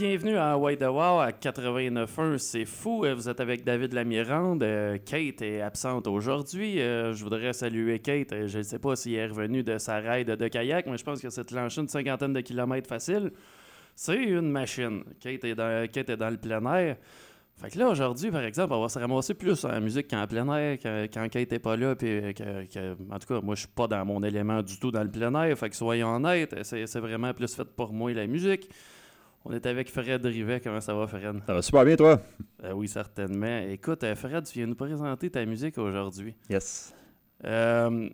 Bienvenue à White the Wow à 89.1, c'est fou. Euh, Vous êtes avec David Lamirande. Euh, Kate est absente aujourd'hui. Euh, je voudrais saluer Kate. Je ne sais pas s'il est revenu de sa ride de kayak, mais je pense que c'est lancé une cinquantaine de kilomètres facile. C'est une machine. Kate est dans, Kate est dans le plein air. Fait que là, aujourd'hui, par exemple, on va se ramasser plus en musique qu'en plein air, quand, Kate n'est pas là. Puis en tout cas, moi, je suis pas dans mon élément du tout dans le plein air. Fait que soyons honnêtes, c'est vraiment plus fait pour moi la musique. On est avec Fred Rivet. Comment ça va, Fred? Ça va super bien, toi? Euh, oui, certainement. Écoute, euh, Fred, tu viens nous présenter ta musique aujourd'hui. Yes. Euh,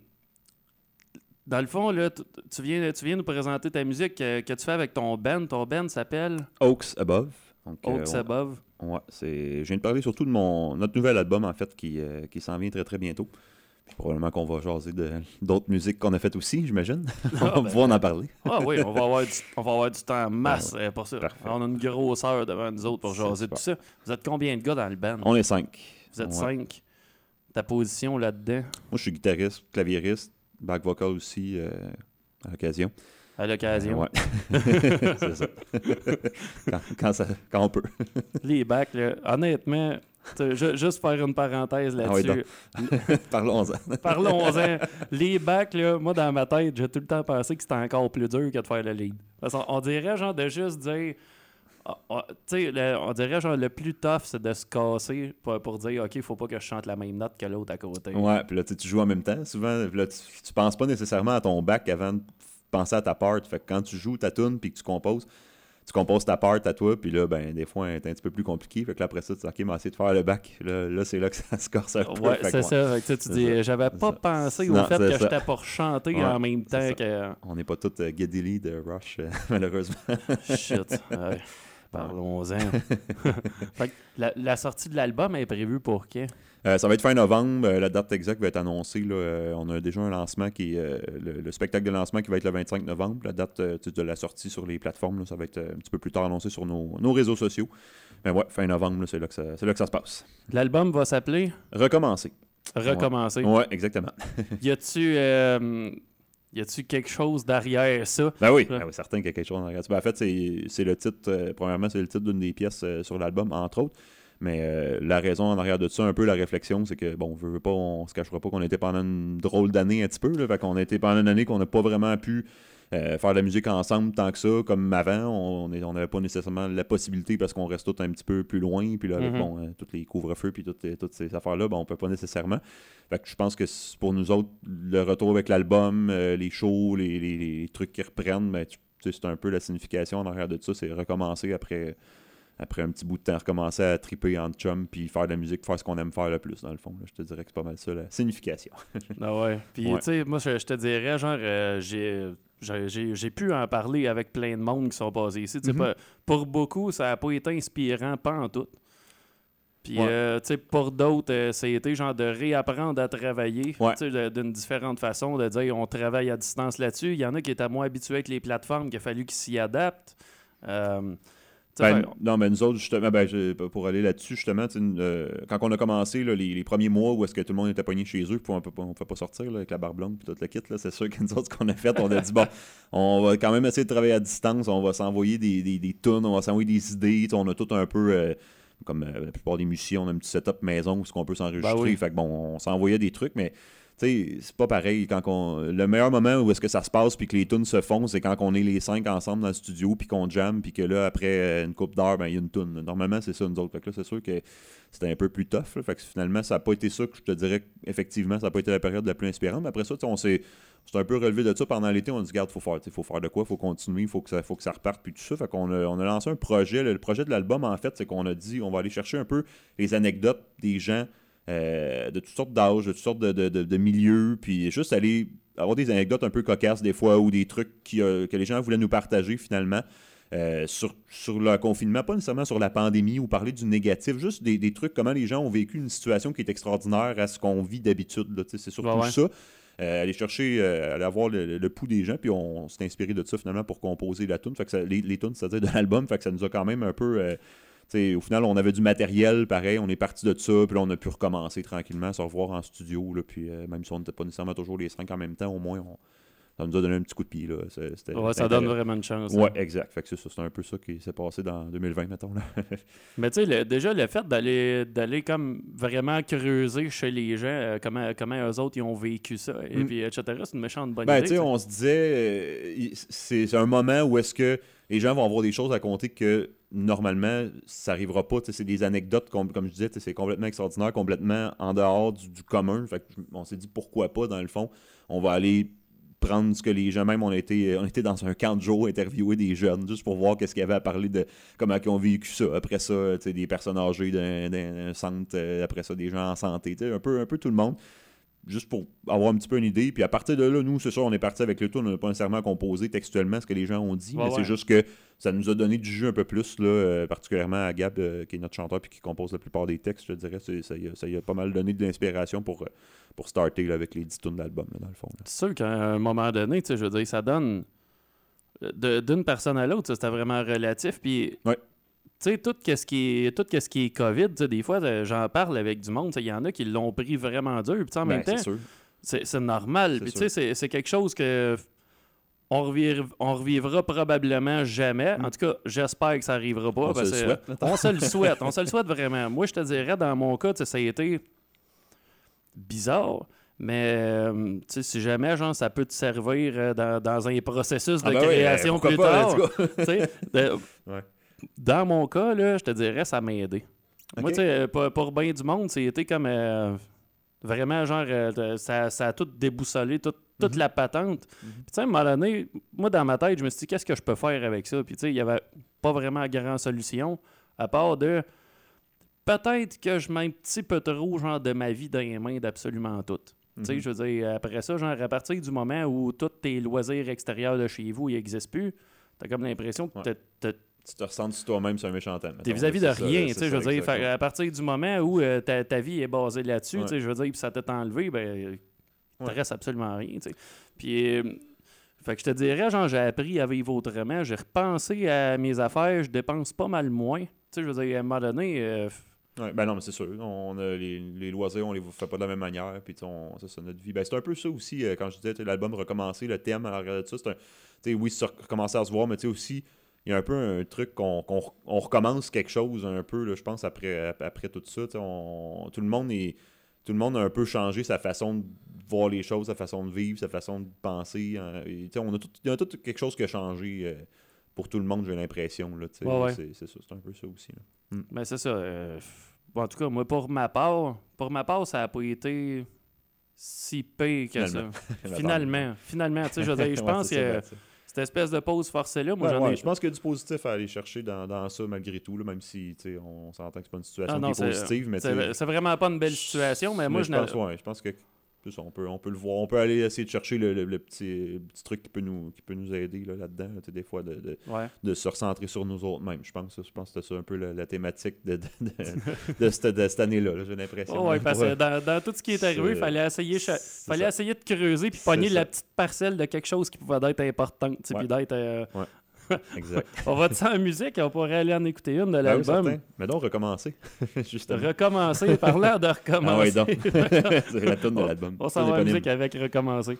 dans le fond, là, tu, viens, tu viens nous présenter ta musique que, que tu fais avec ton band. Ton band s'appelle? Oaks Above. Donc, Oaks on- Above. ouais, c'est... Je viens de parler surtout de mon notre nouvel album, en fait, qui, qui s'en vient très, très bientôt. Puis probablement qu'on va jaser d'autres musiques qu'on a faites aussi, j'imagine. on va ben. pouvoir en parler. Ah oui, on va avoir du, on va avoir du temps en masse euh, pour ça. Parfait. On a une grosseur devant nous autres pour jaser tout ça. Vous êtes combien de gars dans le band? On est cinq. Vous êtes Ouais. cinq. Ta position là-dedans, Moi, je suis guitariste, claviériste, back vocal aussi, euh, à l'occasion. à l'occasion. Ouais. c'est ça. quand, quand ça. Quand on peut. Les bacs, là, honnêtement, juste faire une parenthèse Ah oui, là-dessus. Parlons-en. Parlons-en. Les bacs, là, moi, dans ma tête, j'ai tout le temps pensé que c'était encore plus dur que de faire le lead. Parce on dirait, genre, de juste dire... ah, ah, tu sais, le- on dirait, genre, le plus tough, c'est de se casser pour, pour dire, OK, faut pas que je chante la même note que l'autre à côté. Ouais, puis là, tu joues en même temps. Souvent, là, tu, tu penses pas nécessairement à ton bac avant de penser à ta part. Fait que quand tu joues ta tune puis que tu composes, tu composes ta part à toi, puis là, ben, des fois, c'est un petit peu plus compliqué. Fait que là, après ça, tu dis, OK, mais essayer de faire le bac. Là, là c'est là que ça se corse un peu. Ouais, c'est ça. Fait que, tu dis, j'avais pas pensé Non, au fait que j'étais pour chanter Ouais, en même temps que. On n'est pas tous euh, Geddy Lee de Rush, euh, malheureusement. Shit. Ouais. Parlons-en. Fait que la, la sortie de l'album est prévue pour quand? Euh, ça va être fin novembre. euh, la date exacte va être annoncée. là. Euh, on a déjà un lancement qui est le, le spectacle de lancement qui va être le 25 novembre. La date de la sortie sur les plateformes, là, ça va être un petit peu plus tard annoncé sur nos, nos réseaux sociaux. Mais ouais, fin novembre, c'est là, que ça- là que ça se passe. L'album va s'appeler? Recommencer. Recommencer. Ouais, exactement. Y a-tu y a-tu quelque chose derrière ça? Ben oui, ben oui, certain qu'il y a quelque chose en arrière. Ben, en fait, c'est c'est le titre, euh, premièrement, c'est le titre d'une des pièces euh, sur l'album, entre autres. Mais euh, la raison en arrière de ça, un peu la réflexion, c'est que, bon, on veut, veut pas, on se cachera pas qu'on était pendant une drôle d'année un petit peu. Là, fait qu'on a été pendant une année qu'on n'a pas vraiment pu euh, faire de la musique ensemble tant que ça, comme avant. On n'avait pas nécessairement la possibilité parce qu'on reste tous un petit peu plus loin. Puis là, avec Mhm. bon, euh, tous les couvre-feux puis toutes, toutes ces affaires-là, ben, on peut pas nécessairement. Fait que je pense que pour nous autres, le retour avec l'album, euh, les shows, les, les- les trucs qui reprennent, ben, c'est un peu la signification en arrière de ça. C'est recommencer après, après un petit bout de temps, recommencer à triper en chum, puis faire de la musique, faire ce qu'on aime faire le plus, dans le fond. là. Je te dirais que c'est pas mal ça, la signification. Ah ouais. Puis, Ouais. tu sais, moi, je, je te dirais, genre, euh, j'ai. pu en parler avec plein de monde qui sont basés ici. Tu sais, Mhm. pas- pour beaucoup, ça n'a pas été inspirant, pas en tout. Puis, Ouais. euh, tu sais, pour d'autres, euh, ça a été genre de réapprendre à travailler Ouais. d'une différente façon, de dire on travaille à distance là-dessus. Il y en a qui étaient moins habitués avec les plateformes, qu'il a fallu qu'ils s'y adaptent. Ben, fait- non, mais nous autres, justement, ben, pour aller là-dessus, justement, euh, quand on a commencé là, les, les premiers mois où est-ce que tout le monde était pogné chez eux, puis on ne peut pas sortir là, avec la barbe longue puis tout le kit, c'est sûr que nous autres, ce qu'on a fait, on a dit, bon, on va quand même essayer de travailler à distance, on va s'envoyer des, des, des tunes, on va s'envoyer des idées, on a tout un peu, euh, comme euh, la plupart des musiciens, on a un petit setup maison où ce qu'on peut s'enregistrer, Ben oui. fait que bon, on s'envoyait des trucs, mais c'est pas pareil. Quand le meilleur moment où est-ce que ça se passe puis que les tunes se font c'est quand on est les cinq ensemble dans le studio puis qu'on jam puis que là après euh, une coupe d'heure ben il y a une tune. Normalement c'est ça nous autres. Fait que là c'est sûr que c'était un peu plus tough fait que finalement ça n'a pas été ça que je te dirais effectivement ça n'a pas été la période la plus inspirante. Mais après ça on s'est un peu relevé de ça pendant l'été. On dit garde faut faire faut faire de quoi faut continuer faut que ça faut que ça reparte puis tout ça. Fait qu'on a, on a lancé un projet. Le projet de l'album en fait c'est qu'on a dit on va aller chercher un peu les anecdotes des gens euh, de toutes sortes d'âges, de toutes sortes de, de- de- de milieux, puis juste aller avoir des anecdotes un peu cocasses des fois ou des trucs qui, euh, que les gens voulaient nous partager finalement euh, sur, sur le confinement, pas nécessairement sur la pandémie ou parler du négatif, juste des, des trucs, comment les gens ont vécu une situation qui est extraordinaire à ce qu'on vit d'habitude. C'est surtout Ouais, ouais. ça. Euh, aller chercher, euh, aller avoir le, pouls des gens, puis on, s'est inspiré de ça finalement pour composer la tune. Fait que ça- les, les tunes, c'est-à-dire de l'album, fait que ça nous a quand même un peu. Euh, tu sais, au final, on avait du matériel, pareil, on est parti de ça, puis là, on a pu recommencer tranquillement, se revoir en studio, là, puis euh, même si on n'était pas nécessairement toujours les cinq en même temps, au moins, on, ça nous a donné un petit coup de pied. Là. Ouais, ça donne vraiment une chance. Ouais, exact. Fait que c'est, ça, c'est un peu ça qui s'est passé dans 2020, mettons. Là. Mais tu sais, déjà, le fait d'aller, d'aller comme vraiment creuser chez les gens euh, comment, comment eux autres ils ont vécu ça, et Mm. puis etc., c'est une méchante bonne Ben, idée. sais, tu sais. on se disait, euh, c'est un moment où est-ce que les gens vont avoir des choses à compter que normalement, ça arrivera pas. C'est des anecdotes, comme, comme je disais, c'est complètement extraordinaire, complètement en dehors du, commun. On s'est dit pourquoi pas, dans le fond. On va aller prendre ce que les gens, même on a été, on était dans un camp de jour, interviewer des jeunes, juste pour voir qu'est-ce qu'il y avait à parler de comment ils ont vécu ça. Après ça, des personnes âgées d'un centre, euh, après ça, des gens en santé, un peu, un peu tout le monde juste pour avoir un petit peu une idée. Puis à partir de là, nous, c'est sûr, on est parti avec le tout. On n'a pas nécessairement composé textuellement ce que les gens ont dit, Ouais, mais ouais. c'est juste que ça nous a donné du jeu un peu plus, là, euh, particulièrement à Gab, euh, qui est notre chanteur puis qui compose la plupart des textes, je te dirais. Ça y a, ça y a pas mal donné de l'inspiration pour, euh, pour starter là, avec les 10 tunes d'album, là, dans le fond. C'est sûr qu'à un moment donné, tu sais, je veux dire, ça donne. de- D'une personne à l'autre, c'était vraiment relatif. Puis, Ouais. Tu sais, tout ce qui est, tout ce qui est COVID, des fois, euh, j'en parle avec du monde. Il y en a qui l'ont pris vraiment dur. Puis, en Ben, même temps, c'est normal. C'est Puis, tu sûr. sais, c'est- quelque chose que. On, reviv- on revivra probablement jamais. En tout cas, j'espère que ça arrivera pas. Mm. On se parce le mettons. on se le souhaite. On se le souhaite vraiment. Moi, je te dirais, dans mon cas, ça a été bizarre. Mais euh, si jamais genre, ça peut te servir euh, dans, dans un processus de Ah ben oui, création pourquoi plus pas, tard, dans mon cas, là, je te dirais, ça m'a aidé. Moi, tu sais, euh, pour, pour bien du monde, c'était comme euh, vraiment genre, euh, ça, ça a tout déboussolé, tout- toute Mhm. la patente. Puis, tu sais, à un moment donné, moi, dans ma tête, je me suis dit, qu'est-ce que je peux faire avec ça? Puis, tu sais, il n'y avait pas vraiment grande solution, à part de peut-être que je mets un petit peu trop, genre, de ma vie dans les mains d'absolument tout. Tu sais, Mhm. je veux dire, après ça, genre, à partir du moment où tous tes loisirs extérieurs de chez vous, ils n'existent plus, t'as comme l'impression que Ouais. Tu te ressens sur toi-même sur un méchant temps. T'es vis-à-vis de rien, tu sais, je veux dire, fait- à partir du moment où euh, ta, ta vie est basée là-dessus, Ouais. tu sais, je veux dire, puis ça t'est enlevé, ben, il te Ouais. reste absolument rien, tu sais. Puis, euh, fait que je te dirais, genre, j'ai appris à vivre autrement, j'ai repensé à mes affaires, je dépense pas mal moins, tu sais, je veux dire, à un moment donné, euh, Ouais, ben non, mais c'est sûr. On a les, les loisirs, on les fait pas de la même manière. Puis, on- ça, c'est notre vie. Ben, c'est un peu ça aussi, euh, quand je disais, l'album recommencer, le thème à l'arrière de ça, c'est un. Tu sais, oui, recommencer à se voir, mais tu sais aussi, il y a un peu un truc qu'on on recommence quelque chose un peu, là, je pense, après, ap- après tout ça. on- tout le monde est. Tout le monde a un peu changé sa façon de voir les choses, sa façon de vivre, sa façon de penser. hein, et, on a tout, il y a tout quelque chose qui a changé euh, pour tout le monde, j'ai l'impression. Ouais, ouais. C'est ça, c'est un peu ça aussi. là. ben c'est ça. euh, bon, en tout cas, moi, pour ma part, pour ma part, ça a pas été si pire que Finalement. ça. Finalement, finalement, tu sais, je pense que ben, cette espèce de pause forcée-là, moi, Ouais, j'en ouais, ai... je pense qu'il y a du positif à aller chercher dans, dans ça malgré tout, là, même si on s'entend que c'est pas une situation Ah non, qui est c'est- positive. Mais C'est c'est vraiment pas une belle situation, mais moi, je je pense, ouais, je pense que ça, on, peut, on peut le voir. On peut aller essayer de chercher le, le- le petit, le petit truc qui peut nous, qui peut nous aider là, là-dedans. là, des fois, de, de, Ouais. de se recentrer sur nous autres mêmes. Je pense, je pense que c'était ça un peu la, la thématique de, de, cette, cette année-là, là, j'ai l'impression. Oh, là, parce que dans, dans tout ce qui est arrivé, il fallait essayer, fallait ça. essayer de creuser puis pogner la petite parcelle de quelque chose qui pouvait être importante. puis d'être, euh, Exact. on va te en musique, on pourrait aller en écouter une de Ben oui, l'album. Mais donc, recommencer. Justement. recommencer, parlant de Ah recommencer. ouais, donc. c'est la tune de On- l'album. on s'en va en éponyme. musique avec recommencer.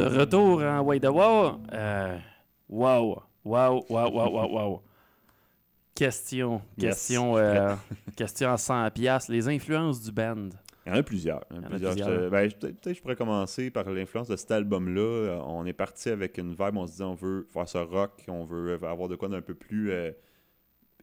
De retour en War. Euh, wow. Wow, wow, wow, wow, wow. Question. Yes. Question, euh, question à 100 piastres. Les influences du band. Il y en a plusieurs. Ben, Peut-être peut-être je pourrais commencer par l'influence de cet album-là. Euh, On est parti avec une vibe, on se disait on veut faire ce rock, on veut avoir de quoi d'un peu plus euh,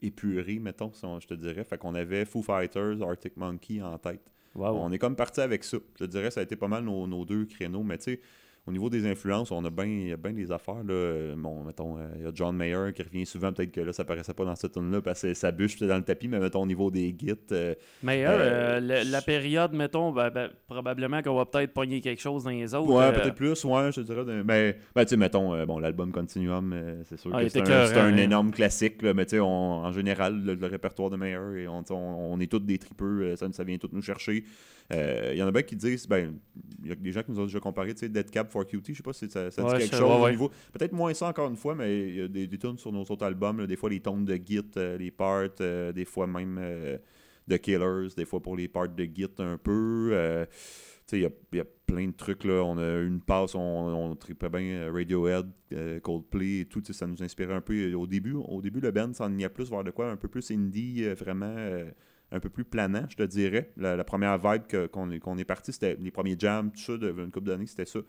épuré, mettons, si on- je te dirais. Fait qu'on avait Foo Fighters, Arctic Monkey en tête. Wow. On est comme parti avec ça. Je te dirais ça a été pas mal nos, nos deux créneaux, mais tu sais, au niveau des influences, on a bien il y a bien des affaires. Là. Bon, mettons, euh, il y a John Mayer qui revient souvent, peut-être que là, ça paraissait pas dans cette tune-là parce que sa bûche était dans le tapis, mais mettons au niveau des gits. euh, Mais euh, Euh, la période, mettons, ben, ben, probablement qu'on va peut-être pogner quelque chose dans les autres. Ouais, peut-être plus, ouais, je dirais. Mais, ben, tu sais, mettons, bon, l'album Continuum, c'est sûr Ah, que c'est un, hein. énorme classique, là, mais tu sais, en général, le, le répertoire de Meyer, et on, est tous des tripeux, ça, ça vient tous nous chercher. Euh, Il y en a bien qui disent, ben, il y a des gens qui nous ont déjà comparé, tu sais, Dead Cab for Cutie, je sais pas si ça, ça dit Ouais, quelque chose ouais, au niveau. Peut-être moins ça encore une fois, mais il y a des, des tunes sur nos autres albums, là, des fois les tones de Git, euh, les parts, euh, des fois même euh, de Killers, des fois pour les parts de Git un peu. euh, il y a, y a plein de trucs, là. On a une passe, on, on tripait bien euh, Radiohead, euh, Coldplay et tout, ça nous inspirait un peu. Au début, au début le band s'ennuyait plus vers de quoi, un peu plus indie, euh, vraiment euh, un peu plus planant, je te dirais. La, première vibe qu'on est, est parti, c'était les premiers jams, tout ça, de une couple d'années, c'était ça.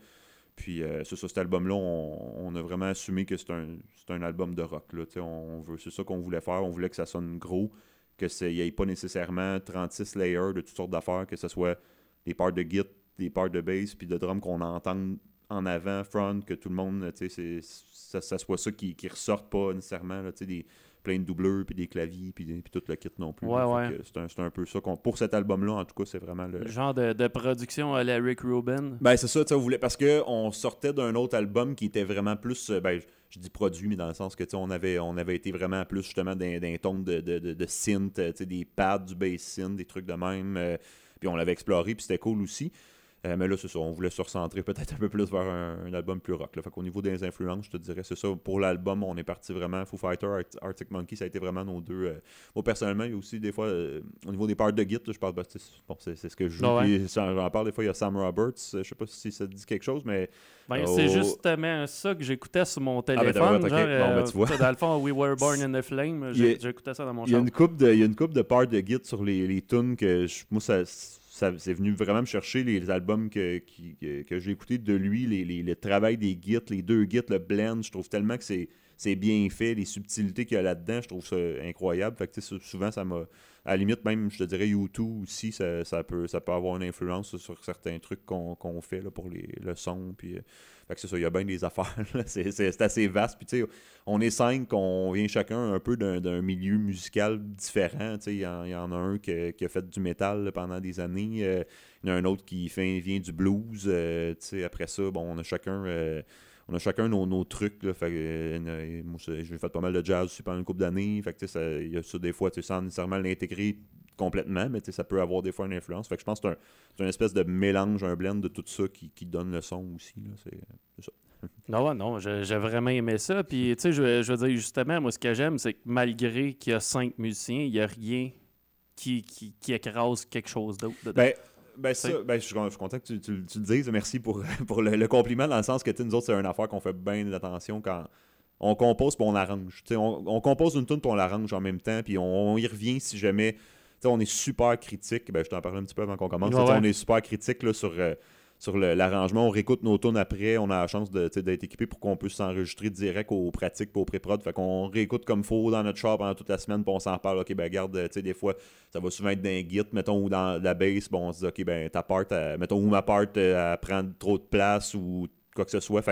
Puis euh, ça, cet album-là, on, a vraiment assumé que c'est un, album de rock. On c'est ça qu'on voulait faire. On voulait que ça sonne gros, que n'y ait pas nécessairement 36 layers de toutes sortes d'affaires, que ce soit des parts de git, des parts de bass, puis de drum qu'on entende en avant, front, que tout le monde, ça, ça soit ça qui, qui ressorte pas nécessairement, là, des plein de doubleurs, puis des claviers, puis, puis tout le kit non plus. Ouais, ouais. C'est un, peu ça. Pour cet album-là, en tout cas, c'est vraiment le... Le genre de, de production à la Rick Rubin. Ben, c'est ça, tu voulait. Parce qu'on sortait d'un autre album qui était vraiment plus. euh, Ben, je- dis produit, mais dans le sens que, tu sais, on avait, on avait été vraiment plus justement d'un ton de, de, de, de synth, tu sais, des pads, du bass synth, des trucs de même. euh, puis on l'avait exploré, puis c'était cool aussi. Euh, mais là, c'est ça, on voulait se recentrer peut-être un peu plus vers un, un album plus rock. Là. Fait qu'au niveau des influences, je te dirais, c'est ça. Pour l'album, on est parti vraiment. Foo Fighter, Art- Arctic Monkey, ça a été vraiment nos deux. euh, moi, personnellement, il y a aussi des fois, euh, au niveau des parts de git, là, je parle, c'est bon, c'est ce que je joue. Ah ouais. J'en parle des fois, il y a Sam Roberts. Je sais pas si ça te dit quelque chose, mais Ben. C'est justement ça que j'écoutais sur mon téléphone. genre. Bon, ben, tu vois. euh, Dans le fond, We Were Born in the Flame. J'écoutais ça dans mon Il y a une coupe de, il y a une coupe de parts de Git sur les, les tunes que je- moi ça c'est venu vraiment me chercher les albums que, j'ai écoutés de lui, les, les- le travail des Git, les deux Git, le blend, je trouve tellement que c'est c'est bien fait, les subtilités qu'il y a là-dedans, je trouve ça incroyable. Fait que, souvent, ça m'a. À la limite, même, je te dirais, YouTube aussi, ça, ça peut, ça peut avoir une influence sur certains trucs qu'on fait là, pour les, le son. Puis, euh, fait que c'est ça, il y a bien des affaires. C'est assez vaste. Puis, tu sais, on est cinq, on vient chacun un peu d'un milieu musical différent. Tu sais, il y, en- il y en a un qui, qui a fait du métal pendant des années. euh, il y en a un autre qui fait, vient du blues. euh, tu sais, après ça, bon, on a chacun. Euh, on a chacun nos, nos trucs. Là, fait, euh, c'est- j'ai fait pas mal de jazz aussi pendant une couple d'années. Fait que, tu sais, ça- il y a ça des fois, sans nécessairement l'intégrer complètement, mais ça peut avoir des fois une influence. Fait que je pense que c'est un, une espèce de mélange, un blend de tout ça qui, qui donne le son aussi. C'est, ça. Non, non, j'ai vraiment aimé ça. Puis, tu sais, je, je veux dire, justement, moi, ce que j'aime, c'est que malgré qu'il y a cinq musiciens, il n'y a rien qui, qui, qui écrase quelque chose d'autre. Ben, ben, ça, ben, je, suis je suis content que tu, tu- tu le dises. Merci pour, pour le, le compliment, dans le sens que nous autres, c'est une affaire qu'on fait bien attention quand on compose puis on arrange. Tu sais, On, on compose une tune puis on l'arrange en même temps, puis on, on y revient si jamais. tu sais, on est super critique. Ben, je t'en parlais un petit peu avant qu'on commence. Ouais, ouais. On est super critique là, sur, euh, sur l'arrangement. On réécoute nos tunes après. On a la chance d'être équipé pour qu'on puisse s'enregistrer direct aux pratiques puis aux pré-prod. Fait qu'on réécoute comme faut dans notre shop pendant toute la semaine puis on s'en parle. OK, ben garde, tu des fois, ça va souvent être dans mettons, ou dans la bass. Bon, on se dit, OK, ben ta part, elle- mettons, ou ma part, euh, elle prend trop de place ou quoi que ce soit.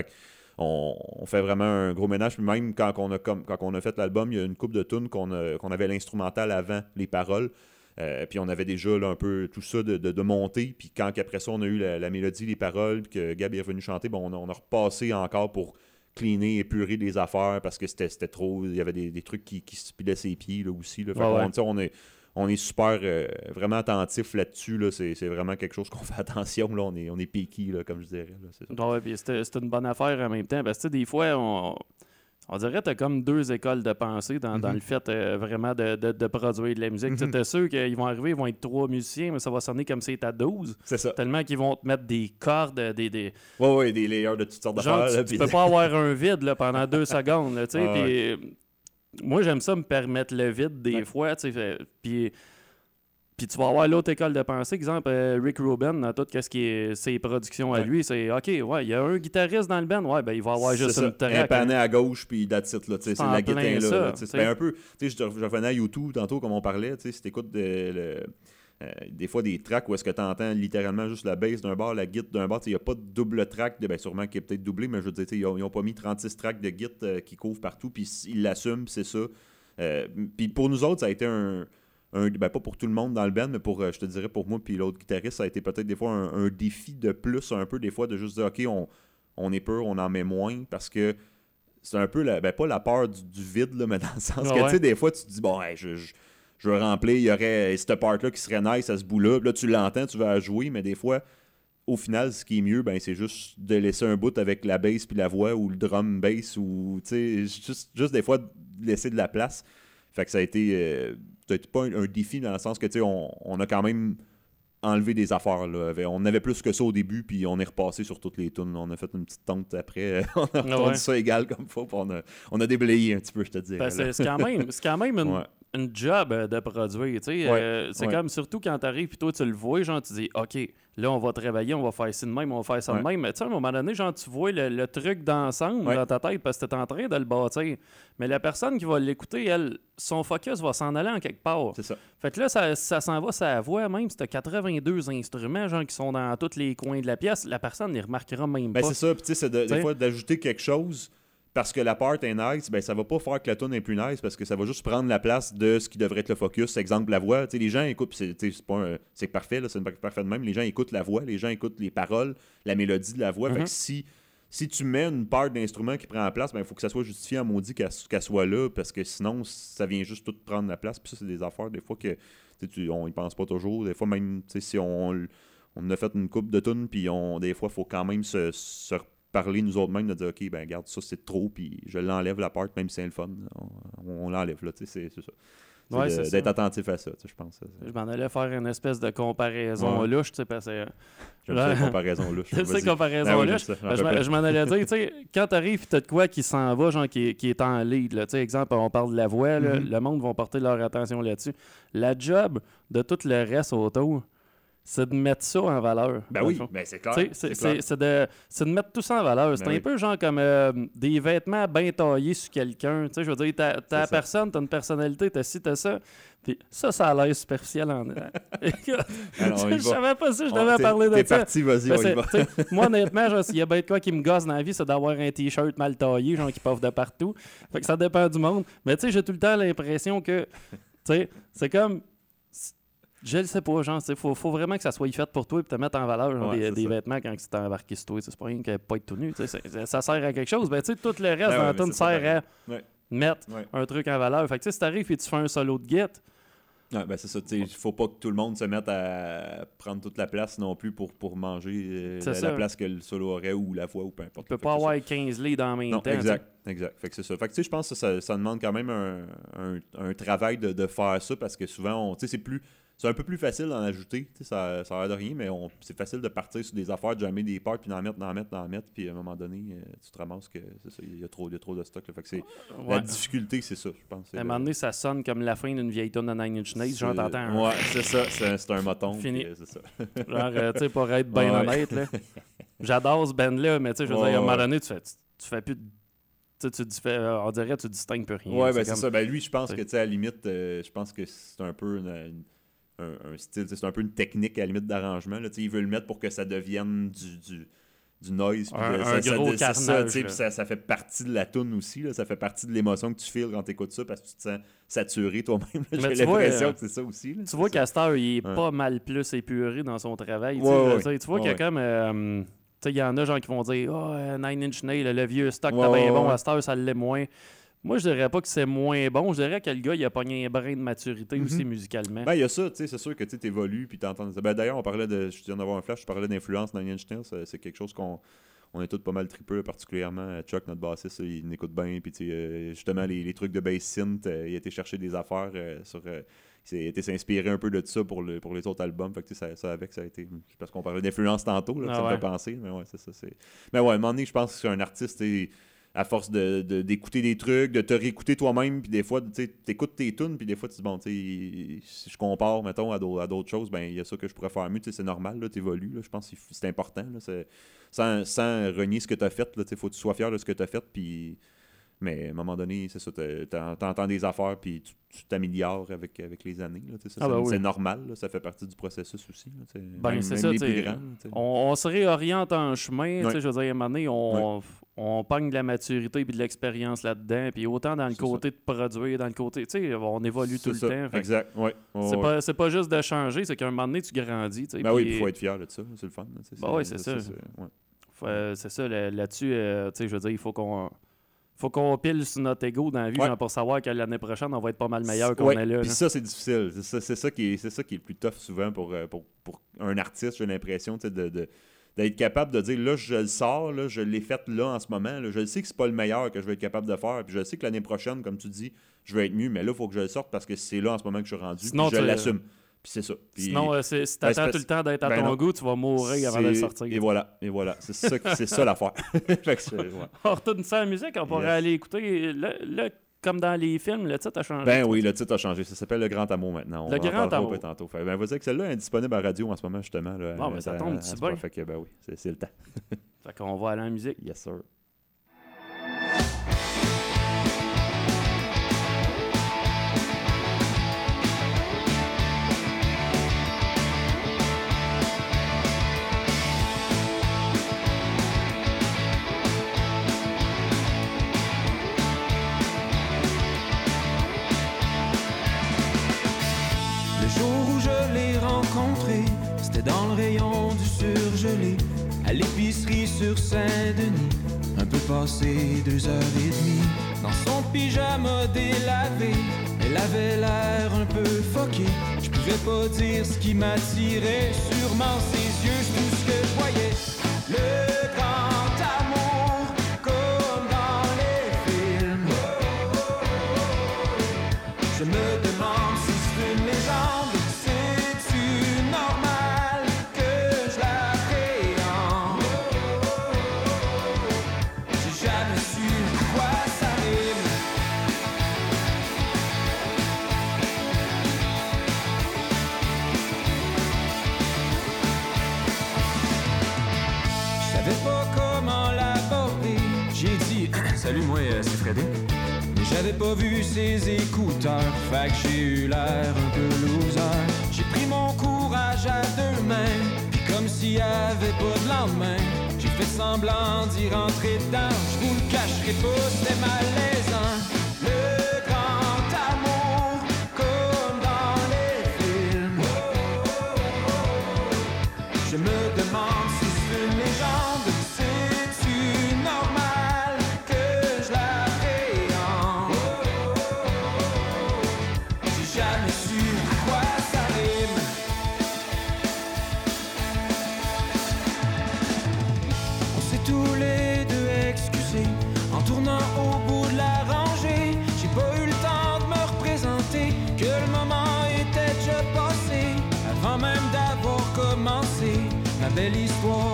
On, fait vraiment un gros ménage. Puis même quand on a, fait l'album, il y a une coupe de tunes qu'on avait l'instrumental avant les paroles. Euh, puis on avait déjà là, un peu tout ça de, de, de monter. Puis quand après ça, on a eu la, la mélodie, les paroles, puis que Gab est revenu chanter, bon, on, a, on a repassé encore pour cleaner, épurer des affaires parce que c'était trop. Il y avait des, des trucs qui, qui se pilaient ses pieds là, aussi. Là. Fait ouais. on est. On est super euh, vraiment attentif là-dessus. Là. C'est, c'est vraiment quelque chose qu'on fait attention. Là. On est, on est là, comme je dirais. Là. C'est. Ouais, c'était c'était une bonne affaire en même temps. Parce que, des fois, on, on dirait que tu as comme deux écoles de pensée dans, dans Mhm. le fait euh, vraiment de, de, de produire de la musique. Tu t'es sûr qu'ils vont arriver, ils vont être trois musiciens, mais ça va sonner comme si c'était à 12. C'est ça. Tellement qu'ils vont te mettre des cordes, des. des... Ouais, ouais, des layers de toutes sortes d'affaires. tu, là, tu peux pas avoir un vide là, pendant deux secondes. Là, Ah euh, moi, j'aime ça me permettre le vide des Ouais. fois. tu sais, fait- Puis. Puis tu vas avoir l'autre école de pensée, exemple euh, Rick Rubin, dans tout ce qui est ses productions à Ouais. lui, c'est OK, ouais, il y a un guitariste dans le band, ouais, ben il va avoir juste ça. une track. Un hein. panneau à gauche, puis that's it, là, c'est la guitare là. ça, c'est sais. un peu, tu sais, je, je revenais à YouTube tantôt, comme on parlait, tu sais, c'était écoute de, le- euh, des fois des tracks où est-ce que tu entends littéralement juste la bass d'un bar, la guitare d'un bar, tu sais, il n'y a pas de double track, de, ben sûrement qu'il est peut-être doublé, mais je veux dire, ils n'ont pas mis 36 tracks de guitare euh, qui couvrent partout, puis ils l'assument, c'est ça. Euh, puis pour nous autres, ça a été un, un- ben pas pour tout le monde dans le band, mais pour, euh, je te dirais, pour moi puis l'autre guitariste, ça a été peut-être des fois un, un défi de plus, un peu des fois, de juste dire, OK, on, on est peur, on en met moins, parce que c'est un peu, la, ben pas la peur du, du vide, là, mais dans le sens Ah que, ouais. tu sais, des fois, tu te dis, bon, hey, je, je, je veux remplir, il y aurait cette part-là qui serait nice à ce bout-là, là, tu l'entends, tu vas jouer, mais des fois, au final, ce qui est mieux, ben, c'est juste de laisser un bout avec la bass puis la voix, ou le drum bass, ou, tu sais, juste, juste des fois, laisser de la place. Fait que ça a été euh, peut-être pas un, un défi dans le sens que tu sais, on, on a quand même enlevé des affaires. Là. On avait plus que ça au début, puis on est repassé sur toutes les tunes. On a fait une petite tente après. on a ouais. ça égal comme faut, puis on a, on a déblayé un petit peu, je te. Ben, là. c'est quand même, c'est quand même une, Ouais. Une job euh, de produire. tu sais, Ouais, euh, c'est ouais. comme surtout quand t'arrives puis toi tu le vois, genre tu dis OK, là on va travailler, on va faire ça de même, on va faire ça de Ouais. même. Mais tu sais, à un moment donné, genre tu vois le, le truc d'ensemble dans ta tête parce que t'es en train de le bâtir. Mais la personne qui va l'écouter, elle, son focus va s'en aller en quelque part. C'est ça. Fait que là, ça, ça s'en va sa voix, même si t'as 82 instruments, genre qui sont dans tous les coins de la pièce, la personne ne remarquera même Ben, pas. c'est ça. Puis tu sais, c'est de- des fois d'ajouter quelque chose parce que la part est nice, ben ça va pas faire que la tune est plus nice parce que ça va juste prendre la place de ce qui devrait être le focus. Exemple, la voix. Tu sais, les gens écoutent, c'est parfait, là, c'est pas parfait de même. Les gens écoutent la voix, les gens écoutent les paroles, la mélodie de la voix. Fait Mhm. que si, si tu mets une part d'instrument qui prend la place, ben il faut que ça soit justifié en maudit qu'elle qu'elle soit là parce que sinon, ça vient juste tout prendre la place. Puis ça, c'est des affaires, des fois, que tu on y pense pas toujours. Des fois, même si on, on a fait une coupe de tunes, puis on, des fois, il faut quand même se, se parler nous autres mêmes, de dire, OK, ben regarde, ça c'est trop, puis je l'enlève la part, même si c'est le fun. On, on l'enlève, là, tu sais, c'est c'est ça. Ouais, ça. D'être attentif à ça, tu sais, je pense. Je m'en allais faire une espèce de comparaison Ouais. louche, tu sais, parce que. J'aime ça, comparaison comparaison louche. Ben, je m'en- je m'en allais dire, tu sais, quand t'arrives, t'as de quoi qui s'en va, genre qui, est- qui est en lead. Là. Tu sais, exemple, on parle de la voix, là, Mhm. le monde va porter leur attention là-dessus. La job de tout le reste autour, c'est de mettre ça en valeur. Ben oui, ben c'est clair. C'est de, de mettre tout ça en valeur. C'est Ben un peu genre comme euh, des vêtements bien taillés sur quelqu'un. Tu sais, je veux dire, t'as la personne, t'as une personnalité, t'as ci, t'as ça. Puis ça, ça a l'air superficiel en. Alors, y je va. savais pas si je devais t'es- parler de T'es ça. parti, vas-y, Ben, on y va. moi, honnêtement, s'il y a bien de quoi qui me gosse dans la vie, c'est d'avoir un t-shirt mal taillé, genre qui poffe de partout. Fait que ça dépend du monde. Mais tu sais, j'ai tout le temps l'impression que, tu sais, c'est comme. Je le sais pas, genre, il faut, faut vraiment que ça soit fait pour toi et te mettre en valeur genre, Ouais, des, des vêtements quand tu t'es embarqué sur toi. C'est pas rien que pas être tout nu. Ça sert à quelque chose. Ben, tu sais, tout le reste Ben ouais, dans sert à Ouais. mettre un truc en valeur. Fait que si t'arrives et tu fais un solo de guette, Ouais, ben c'est ça, il faut pas que tout le monde se mette à prendre toute la place non plus pour, pour manger euh, la, place que le solo aurait ou la voix ou peu importe. tu peux pas ça. avoir 15 lits dans le même Non, temps. exact, exact. Fait que c'est ça. Fait que tu sais, je pense que ça, ça demande quand même un, un- un travail de, de faire ça parce que souvent, on- tu sais, c'est plus. C'est un peu plus facile d'en ajouter, ça, ça a l'air de rien, mais c'est facile de partir sur des affaires, de jammer des parts, puis d'en mettre, d'en mettre, d'en mettre, puis à un moment donné, euh, tu te ramasses que c'est ça, il y a trop, y a trop de stock. là. Fait que c'est, La difficulté, c'est ça, je pense. À un moment donné, ça sonne comme la fin d'une vieille tonne de Nine Inch Nails. Genre, t'entends un- Ouais, c'est ça, c'est un, moton. Fini. puis, euh, c'est ça. Genre, euh, tu sais, pour être bien Ouais. honnête, là. J'adore ce band-là, mais tu sais, je veux Ouais, dire, à un moment donné, tu fais, tu, tu fais plus de. Tu tu euh, on dirait que tu distingues plus rien. Ouais, ben c'est comme- ça. Ben lui, je pense que, tu sais, à la limite, euh, je pense que c'est un peu une- une- un, un style, c'est un peu une technique à la limite d'arrangement. Il veut le mettre pour que ça devienne du, du, du noise. Un- de- un ça, gros ça, carnage, ça, ça fait partie de la tune aussi. Là. Ça fait partie de l'émotion que tu files quand tu écoutes ça parce que tu te sens saturé toi-même. J'ai tu vois, l'impression euh, que c'est ça aussi. là. Tu vois qu'Astor, il est Ouais. pas mal plus épuré dans son travail. tu Ouais, ouais, vois qu'il y a comme. euh, il y en a gens qui vont dire Oh, Nine Inch Nails, le vieux stock, t'as bien bon. Astor, ça l'est moins. Moi, je dirais pas que c'est moins bon. Je dirais que le gars, il a pogné un brin de maturité aussi musicalement. Ben, il y a ça, tu sais, c'est sûr que tu évolues puis t'entends. Ben, d'ailleurs, on parlait de. Je viens d'avoir un flash, je parlais d'influence dans Inch Nails, c'est quelque chose qu'on. On est tous pas mal tripeux, particulièrement euh, Chuck, notre bassiste, il écoute bien. Puis, euh, justement, les, les trucs de bass synth, euh, il a été chercher des affaires euh, sur. euh, il a été s'inspirer un peu de ça pour, le, pour les autres albums. Fait que, ça, ça avec, ça a été. Parce qu'on parlait d'influence tantôt, là, Ah ça me ouais. fait penser. Mais ouais, c'est ça. Mais ouais, à un moment donné, je pense que c'est un artiste, à force de- de- d'écouter des trucs, de te réécouter toi-même, puis des fois, tu sais, t'écoutes tes tunes, puis des fois, tu dis, bon, tu si je compare, mettons, à d'au- à d'autres choses, ben, il y a ça que je pourrais faire mieux, tu c'est normal, là, t'évolues, là, je pense que c'est- important, là, sans, sans renier ce que t'as fait, là, tu sais, faut que tu sois fier de ce que t'as fait, puis... Mais à un moment donné, c'est ça, t'entends des affaires, puis tu- t'améliores avec, avec les années, Ah, c'est ben oui. c'est normal, là, ça fait partie du processus aussi, là, Ben, c'est ça, plus grands. On, on se réoriente en chemin. Je veux dire, à un moment donné, on, on pogne de la maturité et de l'expérience là-dedans. Puis autant dans le C'est côté de produire, dans le côté. Tu sais, on évolue tout C'est le temps. Exact, ouais. C'est pas, c'est pas juste de changer, c'est qu'à un moment donné, tu grandis. Ben oui, puis- il faut être fier de ça, c'est le fun. Ben oui, c'est ça. Faut, euh, c'est ça, là- là-dessus, euh, tu sais, je veux dire, il faut qu'on faut qu'on pile sur notre ego dans la vie Ouais. genre, pour savoir que l'année prochaine, on va être pas mal meilleur qu'on Ouais, est là. Puis ça, c'est difficile. C'est ça, c'est ça qui est, c'est ça qui est le plus tough souvent pour, euh, pour, pour un artiste, j'ai l'impression, de, de- d'être capable de dire là, je le sors, là, je l'ai fait là en ce moment. là, je le sais que c'est pas le meilleur que je vais être capable de faire. Puis je sais que l'année prochaine, comme tu dis, je vais être mieux, mais là, il faut que je le sorte parce que c'est là en ce moment que je suis rendu. Sinon, je l'assume. Puis c'est ça. Puis- Sinon, euh, c'est- si Ben, t'attends c'est tout le temps d'être à ben ton non. goût, tu vas mourir avant de le c'est- sortir. Et voilà, et voilà. C'est ça, c'est ça l'affaire. Fait que c'est- ouais. On retourne ça à la musique, on pourrait Yes. aller écouter. Là, là, comme dans les films, le titre a changé. Ben oui, le titre a changé. Ça s'appelle Le Grand Amour maintenant. On Le en Grand parlera Amour. un peu tantôt. Fait, ben, vous dire que celle-là est disponible à radio en ce moment, justement. Là, Bon, ben, ça à- tombe à- du à ce bien. point. Fait que, ben oui, c'est c'est le temps. Fait qu'on va aller en musique. Yes, sir. À l'épicerie sur Saint-Denis, un peu passé deux heures et demie. Dans son pyjama délavé, elle avait l'air un peu foquée. Je pouvais pas dire ce qui m'attirait, sûrement ses yeux, tout ce que je voyais. Le grand j'avais pas vu ses écouteurs, fait que j'ai eu l'air un peu loser. J'ai pris mon courage à deux mains, puis comme s'il y avait pas de lendemain, j'ai fait semblant d'y rentrer dedans. Je vous le cacherai pas, c'était malaisant.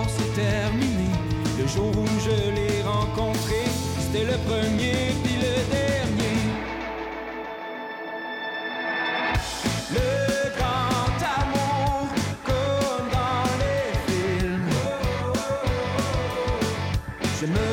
S'est terminée. Le jour où je l'ai rencontré, c'était le premier puis le dernier. Le grand amour, comme dans les films. Je me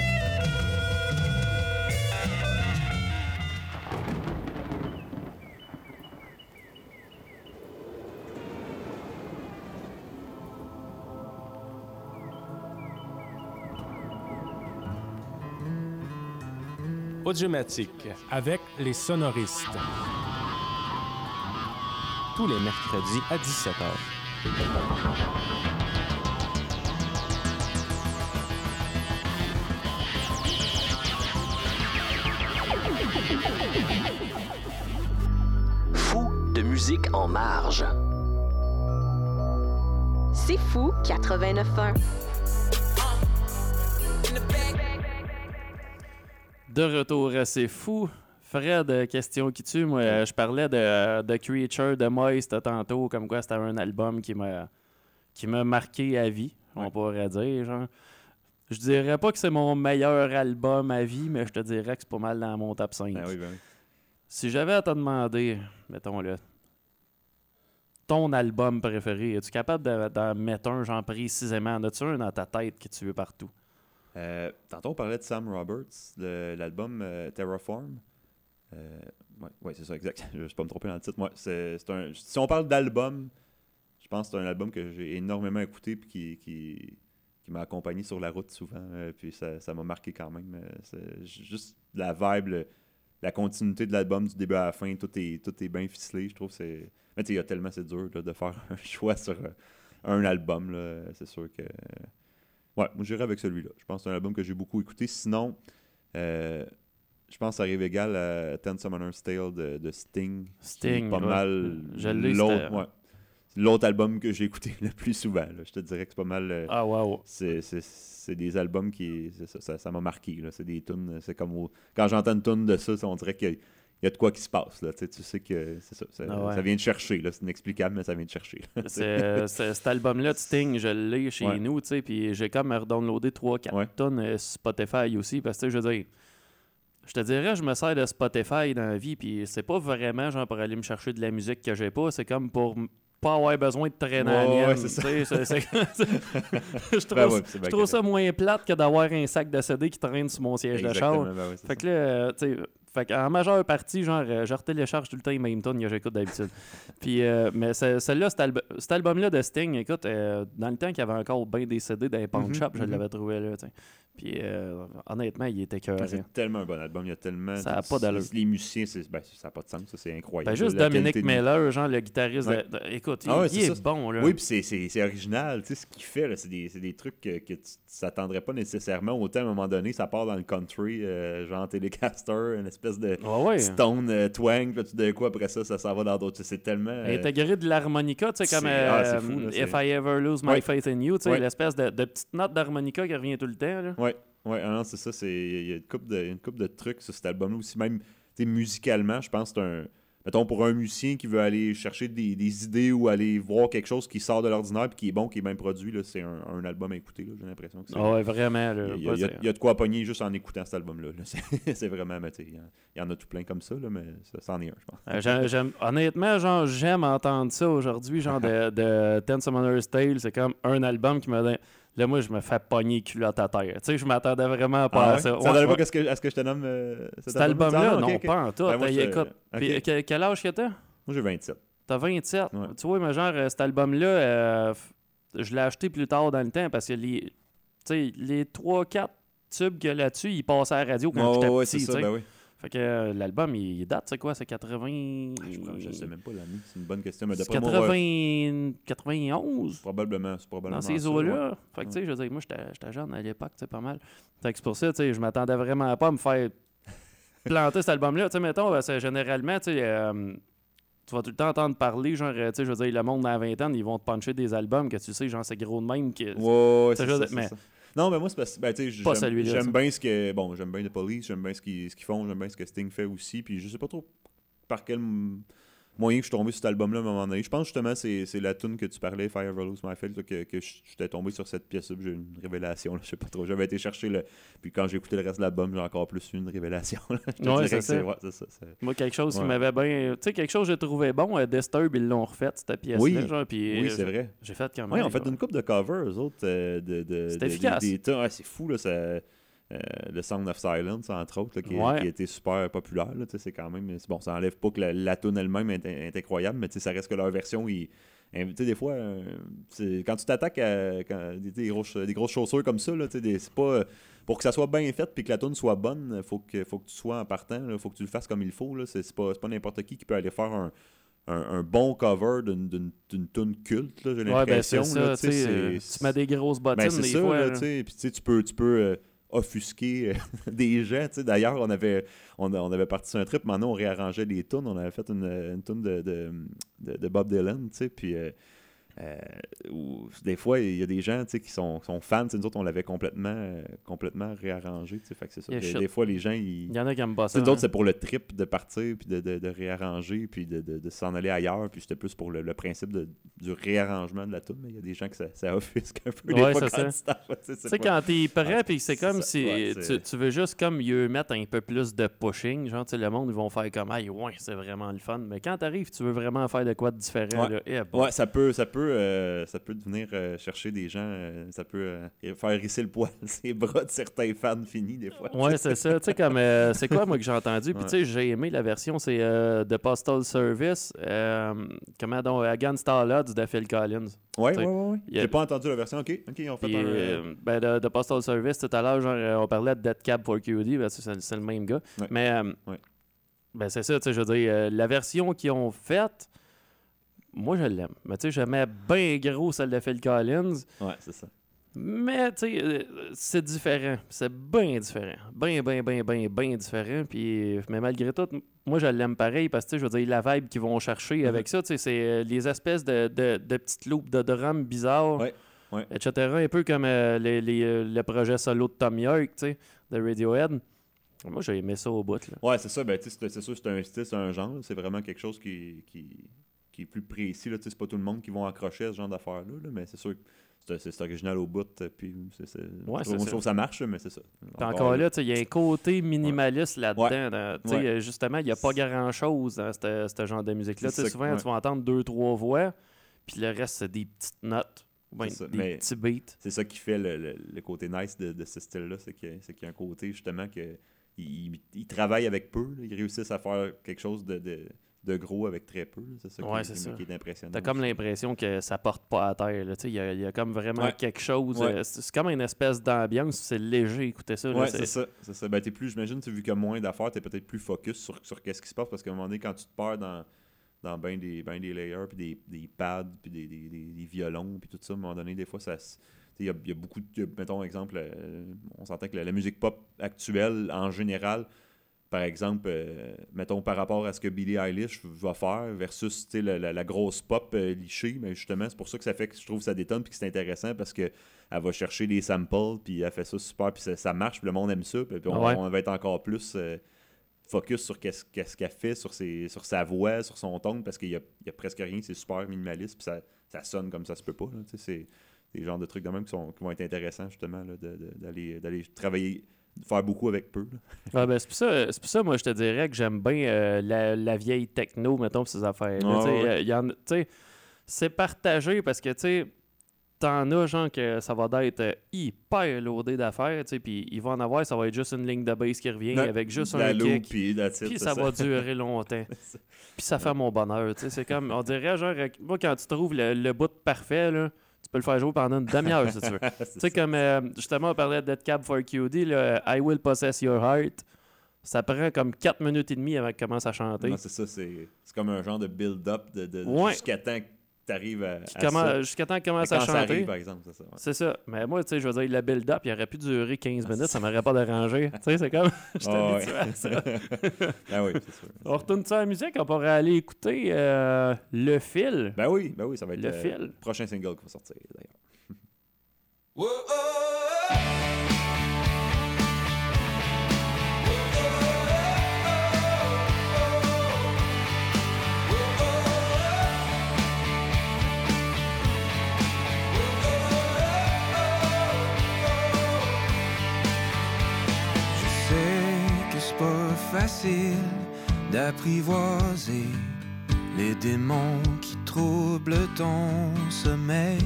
Audiomatique avec les sonoristes. Tous les mercredis à 17h. Fou de musique en marge. C'est fou 89.1. De retour à C'est fou. Fred, euh, question qui tue. Moi, euh, je parlais de, de Creature de Moist tantôt, comme quoi c'était un album qui m'a qui m'a marqué à vie, on pourrait dire. Genre. Je dirais pas que c'est mon meilleur album à vie, mais je te dirais que c'est pas mal dans mon top 5. Ben oui, ben oui. Si j'avais à te demander, mettons-le, ton album préféré, es-tu capable de- d'en mettre un, genre précisément? En as-tu un dans ta tête que tu veux partout? Euh, tantôt, on parlait de Sam Roberts, le- l'album euh, Terraform. Euh, ouais, ouais, c'est ça, exact. Je ne vais pas me tromper dans le titre. Ouais, c'est, un, si on parle d'album, je pense que c'est un album que j'ai énormément écouté et qui, qui, m'a accompagné sur la route souvent. puis ça, ça m'a marqué quand même. juste la vibe, la continuité de l'album du début à la fin, tout est, tout est bien ficelé. Je trouve c'est. Mais tu sais, il y a tellement c'est dur là, de faire un choix sur un album. C'est sûr que. Ouais, moi j'irai avec celui-là. Je pense que c'est un album que j'ai beaucoup écouté. Sinon, euh, je pense que ça arrive égal à Ten Summoner's Tale de, de Sting. Sting, pas ouais. mal Je l'ai, l'autre ouais. C'est l'autre album que j'ai écouté le plus souvent. là. Je te dirais que c'est pas mal. euh, Ah, wow. c'est, c'est- c'est des albums qui. ça, ça, ça m'a marqué. C'est des tunes. C'est comme. au- quand j'entends une tune de ça, ça, on dirait qu'il y a, il y a de quoi qui se passe. Là. Tu sais, tu sais que c'est ça. Ça, Ah ouais. ça vient de chercher. là. C'est inexplicable, mais ça vient de chercher. C'est- c'est- cet album-là de Sting, je l'ai chez Ouais. nous, tu sais, puis j'ai comme redownloadé 3-4 Ouais. tonnes euh, Spotify aussi, parce que, je veux dire, je te dirais, je me sers de Spotify dans la vie, puis c'est pas vraiment genre pour aller me chercher de la musique que j'ai pas, c'est comme pour pas avoir besoin de traîner la ouais, c'est ça. je trouve, Ben ouais, je trouve ça moins plate que d'avoir un sac de CD qui traîne sur mon siège de char. Ben ouais, Fait ça. que là, euh, tu sais, fait qu'en majeure partie, genre, euh, je retélécharge tout le temps les mêmes tunes que j'écoute d'habitude. Puis, euh, mais ce- celle-là, cet, cet album-là de Sting, écoute, euh, dans le temps qu'il y avait encore bien des CD dans les pawn Mhm, shops, je mhm. l'avais trouvé là, tu sais. Puis euh, honnêtement, il était cœur. C'est tellement un bon album. Il y a tellement. Ça a pas d'allure. Les musiciens, ben, ça n'a pas de sens. ça, C'est incroyable. Ben, juste La de- Miller, genre le guitariste. de- Ouais. de- écoute, Ah il, ouais, il c'est est bon. Là. Oui, puis c'est- c'est c'est original. Tu sais, ce qu'il fait, là, c'est des, c'est des trucs que, que tu t'attendrais pas nécessairement. Autant, à un moment donné, ça part dans le country, euh, genre Telecaster, une espèce de Ouais, ouais. stone euh, twang. Puis tout d'un coup, après ça, ça s'en va dans d'autres. C'est tellement. euh, Intégré de l'harmonica, tu sais, comme euh, ah, c'est fou, là, If I Ever Lose My Ouais. Faith in You, tu sais, l'espèce de, de petite note d'harmonica qui revient tout le temps. Là. Ouais, ouais, ah non, c'est ça. Il y a une couple de, une couple de trucs sur cet album-là aussi. Même musicalement, je pense que c'est un. Mettons, pour un musicien qui veut aller chercher des, des idées ou aller voir quelque chose qui sort de l'ordinaire puis qui est bon, qui est bien produit, c'est un, un album à écouter. J'ai l'impression que c'est. Ah ouais, vraiment. Là, il, y a, Pas- il y a- il y a de quoi pogner juste en écoutant cet album-là. là. C'est vraiment. mais Il y, en- a tout plein comme ça, là, mais ça, c'en est un, je pense. Euh, honnêtement, genre, j'aime entendre ça aujourd'hui, genre de, de Ten Summoner's Tale. C'est comme un album qui me donne. Là, moi, je me fais pogner culotte à terre. Tu sais, je m'attendais vraiment pas Ah à ouais? ça. Ça Ouais, pas ouais. qu'est-ce que- à ce que je te nomme euh, Cet album-là, Ah, non, ok, ok. pas en tout. Ben, écoute, ok. puis, que- quel âge que t'as? Moi, j'ai 27. T'as 27. Ouais. Tu vois, mais genre, euh, cet album-là, euh, je l'ai acheté plus tard dans le temps parce que les, les 3-4 tubes qu'il y a là-dessus, ils passaient à la radio quand Ouais, j'étais ouais, petit. ça, ben oui. Fait que euh, l'album, il, il date, c'est quoi? C'est 80... Ah, Je, je sais même pas l'année, c'est une bonne question. Mais C'est d'après moi, ouais, 80... 91? probablement, c'est probablement Dans ces eaux-là. ouais. Fait que, tu sais, je veux dire, moi, j'étais jeune à l'époque, sais, pas mal. Fait que c'est pour ça, tu sais, je m'attendais vraiment pas à me faire planter cet album-là. Tu sais, mettons, c'est généralement, tu sais, euh, tu vas tout le temps entendre parler, genre, euh, tu sais, je veux dire, le monde dans la vingtaine, ils vont te puncher des albums que tu sais, genre, c'est gros de même. Que, Ouais, c'est je- ça, c'est mais- ça. Non, mais moi, c'est parce que ben, j'aime-. J'aime bien ce que. Bon, j'aime bien The Police, j'aime bien ce qu'ils ce qu'ils font, j'aime bien ce que Sting fait aussi. Puis je sais pas trop par quel moyen que je suis tombé sur cet album-là à un moment donné. Je pense justement c'est c'est la tune que tu parlais, Fire Lose My là, que, que je- j'étais tombé sur cette pièce-là. J'ai eu une révélation, là, je sais pas trop. J'avais été chercher le. Puis quand j'ai écouté le reste de l'album, j'ai encore plus eu une révélation. Ouais, c'est ça. ouais, Moi, quelque chose qui m'avait bien. Tu sais, quelque chose que j'ai trouvé bon, euh, Disturb, ils l'ont refait, cette pièce-là. Oui. genre, puis, Oui, euh, c'est vrai. J'ai fait quand même. Oui, en fait, une coupe de covers, eux autres. euh, de, de, efficace. Des, des c'est fou, là. Ça, euh, le Sound of Silence, entre autres, là, qui, Ouais. qui a été super populaire. Là, c'est quand même. Bon, ça enlève pas que la, la tune elle-même est, est incroyable, mais ça reste que leur version. Ils, tu sais, des fois, euh, quand tu t'attaques à quand- des, des grosses, des grosses chaussures comme ça, là, c'est pas. euh, Pour que ça soit bien fait puis que la tune soit bonne, faut que, faut que tu sois en partant, il faut que tu le fasses comme il faut. là. C'est pas, pas n'importe qui qui peut aller faire un, un, un bon cover d'une- tune culte, là, j'ai Ouais, ben, l'impression. c'est là, ça, tu tu sais, sais, euh, c'est- tu mets des grosses bottines ben, c'est des ça, fois. là, là. tu peux, tu peux euh, offusquer euh, des sais. D'ailleurs, on avait, on, on parti sur un trip, maintenant on réarrangeait les tunes. On avait fait une, une de, Bob Dylan, puis... euh, où des fois, il y a des gens qui sont, qui sont fans. Nous autres, on l'avait complètement, euh, complètement réarrangé. Fait que c'est ça. Yeah, Des, fois, les gens, ils, Il y en a qui aiment pas ça. hein. c'est pour le trip de partir, puis de, de, de réarranger, puis de, s'en aller ailleurs. Puis c'était plus pour le, le principe de, du réarrangement de la tune. Mais il y a des gens que ça, ça offusque un peu. des Ouais, fois, quand tu sais, quand t'es prêt, Ah, puis c'est comme ça. si Ouais, tu, veux juste comme mieux mettre un peu plus de pushing. Genre, le monde, ils vont faire comme, ah, ouais, c'est vraiment le fun. Mais quand t'arrives, tu veux vraiment faire de quoi de différent. Ouais. Là, eh. Ouais, ça peut, ça peut, euh, ça peut devenir euh, chercher des gens, euh, ça peut faire risser le poil ses bras de certains fans finis des fois. Ouais, c'est ça. Tu sais, comme, c'est quoi, moi, que j'ai entendu? Puis, Ouais. tu sais, j'ai aimé la version, c'est The Postal Service, comment donc, Against All Odds de Phil Collins. Ouais, ouais, ouais. ouais. J'ai pas entendu la version. Ok, ok, on fait un. ben, de, de Postal Service, tout à l'heure, genre, on parlait de Dead Cab for QD, ben, c'est, c'est le même gars. Ouais. Mais, ben, c'est ça, tu sais, je veux dire, la version qu'ils ont faite, moi, je l'aime. Mais, tu sais, je mets bien gros celle de Phil Collins. Ouais, c'est ça. Mais, tu sais, euh, c'est différent. C'est bien différent. Bien, bien, bien, bien, bien différent. Puis, mais malgré tout, moi, je l'aime pareil parce que, je veux dire, la vibe qu'ils vont chercher Mhm. avec ça, tu sais, c'est euh, les espèces de, de, de petites loupes de drum bizarres, Ouais, ouais. etc. Un peu comme euh, les, les, le projet solo de Tom York, tu sais, de Radiohead. Moi, j'ai aimé ça au bout, là. Ouais, c'est ça. Ben, c'est sûr, c'est un style, c'est un genre. C'est vraiment quelque chose qui, qui, qui est plus précis. là. C'est pas tout le monde qui va accrocher à ce genre d'affaires-là. là, mais c'est sûr que c'est- original au bout. Puis c'est, Ouais, je trouve- que ça marche, mais c'est ça. Puis encore là, il y a un côté minimaliste là-dedans. Ouais. Ouais. euh, Justement, il n'y a pas grand-chose dans ce ce genre de musique-là. Souvent, tu vas entendre deux, trois voix, puis le reste, c'est des petites notes, ça, des petits beats. c'est ça qui fait le, le- le côté nice de, de ce style-là, c'est que- c'est qu'il y a un côté justement que ils il travaillent avec peu, là. ils réussissent à faire quelque chose de, de- de gros avec très peu. C'est ça, Ouais, qui, c'est qui- ça. qui est impressionnant. T'as comme l'impression que ça porte pas à terre. là. Tu sais, Il y, a- il y a comme vraiment Ouais. quelque chose. Ouais. euh, C'est comme une espèce d'ambiance. C'est léger, écoutez ça. Ouais, c'est- ça. C'est ça. Ben, t'es plus, j'imagine, vu qu'il y a moins d'affaires, t'es peut-être plus focus sur, sur qu'est-ce qui se passe parce qu'à un moment donné, quand tu te perds dans, dans ben des, ben des layers, puis des, des pads, puis des, des, violons, puis tout ça, à un moment donné, des fois, ça. Il y, a- il y a beaucoup de. Mettons, exemple, euh, on s'entend que la, la musique pop actuelle, en général, par exemple, euh, mettons par rapport à ce que Billie Eilish va faire versus la, la- la grosse pop euh, lichée, mais justement, c'est pour ça que ça fait que je trouve que ça détonne puis que c'est intéressant parce que elle va chercher des samples puis elle fait ça super puis ça, ça marche puis le monde aime ça puis on, Ouais. on va être encore plus euh, focus sur qu'est-ce qu'elle fait sur, ses, sur sa voix, sur son ton parce qu'il y y a presque rien, c'est super minimaliste puis ça, ça sonne comme ça se peut pas. là, tu sais, c'est des genres de trucs de même qui, sont, qui vont être intéressants justement d'aller d'aller travailler, faire beaucoup avec peu. Ah, ben, c'est pour, ça- c'est pour ça, moi, je te dirais que j'aime bien euh, la, la vieille techno, mettons, ces affaires. Ah, ouais. euh, c'est partagé parce que, tu sais, t'en as, genre, que ça va d'être euh, hyper loadé d'affaires, tu sais, puis il va en avoir, ça va être juste une ligne de base qui revient avec juste un kick. puis ça, va durer longtemps. Puis ça fait mon bonheur, tu sais. C'est comme, on dirait, genre, moi, quand tu trouves le, le bout parfait, là, peux le faire jouer pendant une demi-heure, si tu veux. Tu sais, comme euh, justement, on parlait de Dead Cab for QD, là, I Will Possess Your Heart. Ça prend comme 4 minutes et demie avant qu'il commence à chanter. Non, c'est ça, c'est c'est comme un genre de build-up de, de- Ouais. jusqu'à temps que tu arrives à, à ça. Jusqu'à temps qu'il commence quand à ça chanter. arrive, par exemple, c'est ça. ouais. C'est ça. Mais moi, tu sais, je veux dire, le build-up, il aurait pu durer 15 minutes, ça m'aurait pas dérangé. tu sais, c'est comme. Je Ah, habitué à ça. ah oui, c'est sûr. On retourne ça à la musique, on pourrait aller écouter euh, Le Fil. Ben oui, ben oui, ça va être Le le fil. prochain single qui va sortir, d'ailleurs. d'apprivoiser les démons qui troublent ton sommeil.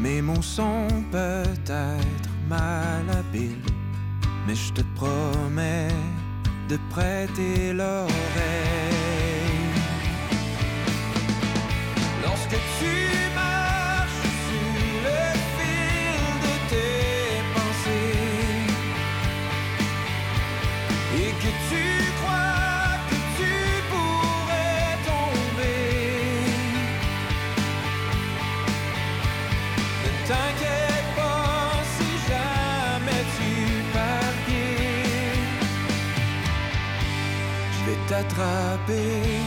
Mes mots sont peut-être malhabiles, mais je te promets de prêter l'oreille. Lorsque tu t'attraper.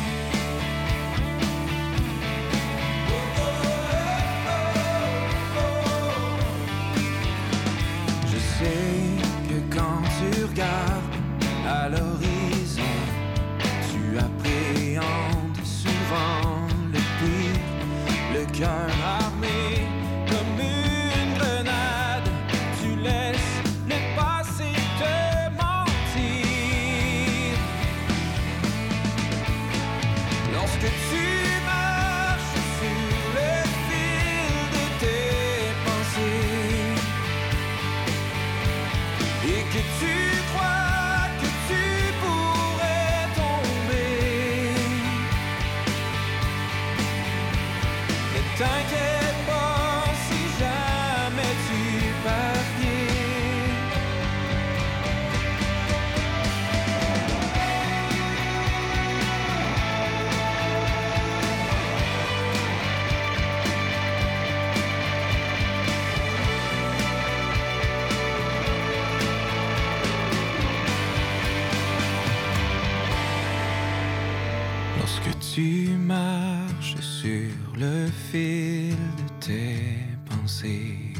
Je sais que quand tu regardes à l'horizon, tu appréhendes souvent le pire, le cœur tu marches sur le fil de tes pensées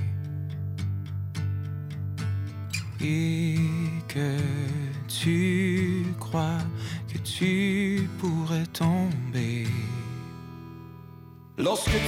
et que tu crois que tu pourrais tomber. Lorsque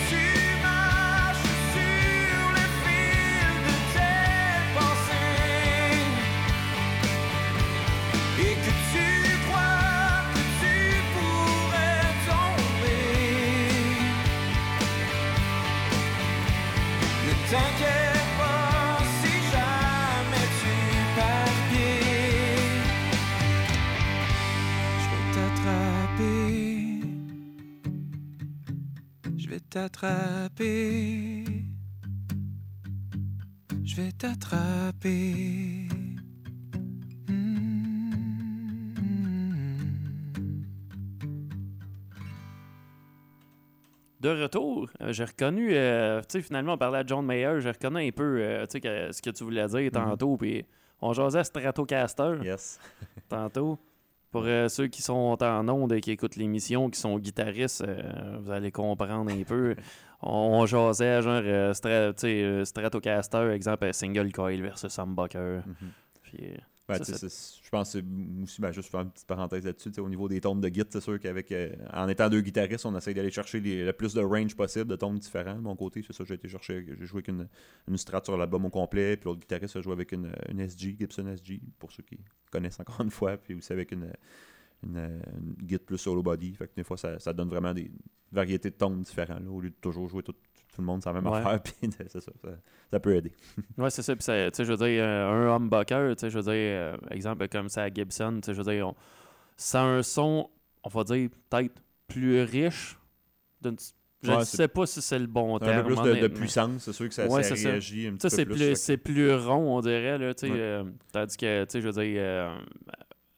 j'ai reconnu, euh, tu sais, finalement, on parlait à John Mayer, j'ai reconnu un peu, euh, tu sais, que- ce que tu voulais dire tantôt, puis on jasait à Stratocaster Yes. tantôt. Pour euh, ceux qui sont en ondes et qui écoutent l'émission, qui sont guitaristes, euh, vous allez comprendre un peu. On, on jasait, genre, euh, Stra- euh, Stratocaster, exemple, euh, single coil versus humbucker. Mhm. Puis, euh, Ben, Ça, je pense que c'est aussi, ben, juste faire une petite parenthèse là-dessus, au niveau des tones de git, c'est sûr qu'avec euh, en étant deux guitaristes, on essaye d'aller chercher les- le plus de range possible de tones différents. De mon côté, c'est ça, j'ai été chercher, j'ai joué avec une, une strat sur l'album au complet, puis l'autre guitariste a joué avec une, une SG, Gibson SG, pour ceux qui connaissent encore une fois, puis aussi avec une, une, une git plus solo body. Fait que des fois, ça, ça donne vraiment des variétés de tones différents, là, au lieu de toujours jouer tout, tout le monde sur la même Ouais. affaire, puis c'est ça, ça, ça peut aider. Ouais, c'est ça. Puis, ça- tu sais, je veux dire, euh, un humbucker, tu sais, je veux dire, euh, exemple comme ça à Gibson, tu sais, je veux dire, on- c'est un son, on va dire, peut-être plus riche. d'une- Je Ouais, ne c'est- sais pas si c'est le bon Un terme. peu plus de, de honnêtement. puissance, c'est sûr que ça, Ouais, ça c'est ça. réagit un petit Ça, peu c'est plus. plus, c'est plus rond, on dirait, là, Ouais. euh, tandis que, je veux dire, euh,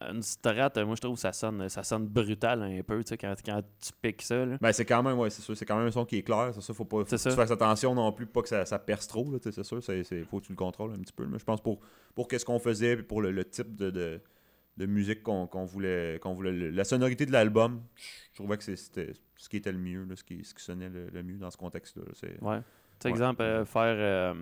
une strat, moi, je trouve que ça sonne, ça sonne brutal un peu, tu sais, quand, quand tu piques ça, là. Ben, c'est quand même, ouais, c'est sûr, c'est quand même un son qui est clair, c'est ça, faut pas, faut que ça. tu fasses attention non plus, pas que ça, ça perce trop, là, c'est sûr, c'est, c'est- faut que tu le contrôles un petit peu, mais je pense pour, pour qu'est-ce qu'on faisait, puis pour le, le type de, de, de musique qu'on, qu'on voulait, qu'on voulait, le- la sonorité de l'album, je trouvais que c'était ce qui était le mieux, là, ce, qui, ce qui sonnait le, le mieux dans ce contexte-là, là, c'est... Ouais. Tu sais, Ouais. exemple, euh, faire, euh,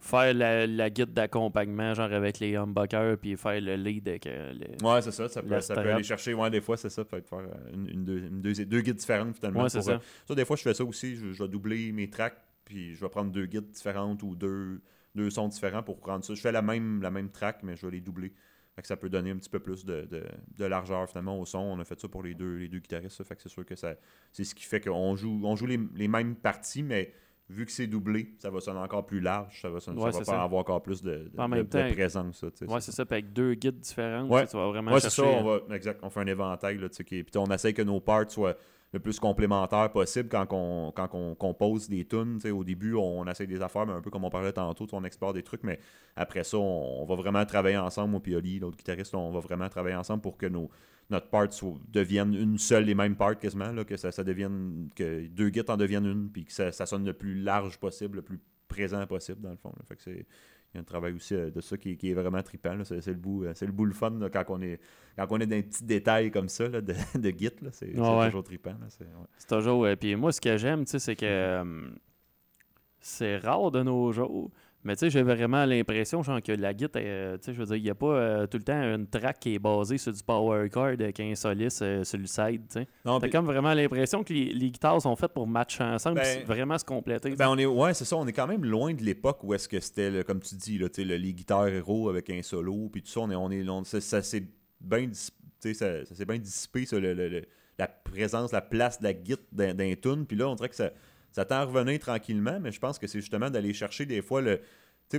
faire la, la guide d'accompagnement, genre avec les humbuckers, puis faire le lead avec euh, le- Ouais, c'est ça, ça peut, ça aller chercher, ouais, des fois, c'est ça, peut être faire euh, une, une deux, une deux, deux guides différentes, finalement. Ouais, c'est euh, ça. Des fois, je fais ça aussi. Je, je vais doubler mes tracks, puis je vais prendre deux guides différentes ou deux, deux sons différents pour prendre ça. Je fais la même, la même track, mais je vais les doubler. Fait que ça peut donner un petit peu plus de, de- de largeur finalement au son. On a fait ça pour les deux, les deux guitaristes. ça. Fait que c'est sûr que ça, c'est ce qui fait qu'on joue, on joue les, les mêmes parties, mais vu que c'est doublé, ça va sonner encore plus large. Ça va, sonner- Ouais, ça va c'est pas ça. avoir encore plus de, de- En de- même de temps- présence. Ouais, c'est ça. Puis avec deux guides différents, Ouais. tu vas vraiment Ouais, c'est ça, on va, exact, on fait un éventail, là, qui puis on essaye que nos parts soient le plus complémentaires possible quand on, quand on compose des tunes, au début, on, on essaye des affaires, mais un peu comme on parlait tantôt, on explore des trucs, mais après ça, on, on va vraiment travailler ensemble, moi puis Oli, l'autre guitariste, on va vraiment travailler ensemble pour que nos, notre part devienne une seule et même part quasiment, là, que ça, ça devienne, que deux guides en deviennent une, puis que ça, ça sonne le plus large possible, le plus présent possible, dans le fond. là. Fait que c'est... Il y a un travail aussi euh, de ça qui, est- qui est vraiment trippant. C'est, le bout, euh, c'est le bout le fun là, quand, on est, quand on est dans des petits détails comme ça là, de, de Git. Là, c'est, Ouais, toujours trippant. C'est, ouais. Toujours. euh, puis moi, ce que j'aime, c'est que euh, c'est rare de nos jours. Mais tu sais, j'ai vraiment l'impression genre, que la guitare, euh, tu sais, je veux dire, il n'y a pas euh, tout le temps une track qui est basée sur du power chord avec un soliste euh, sur le side, tu sais. T'as puis- comme vraiment l'impression que les, les guitares sont faites pour matcher ensemble, Ben, vraiment se compléter. Ben, on est, ouais, c'est ça. On est quand même loin de l'époque où est-ce que c'était, le- comme tu dis, là, le- les guitares héros avec un solo, puis tout ça. On est, on est, on- ça, ça s'est bien, dis- tu sais, ça, ça s'est bien dissipé, ça, le- la présence, la place de la guitare d'un, d'un tune. Puis là, on dirait que ça, ça tend à revenir tranquillement, mais je pense que c'est justement d'aller chercher des fois le.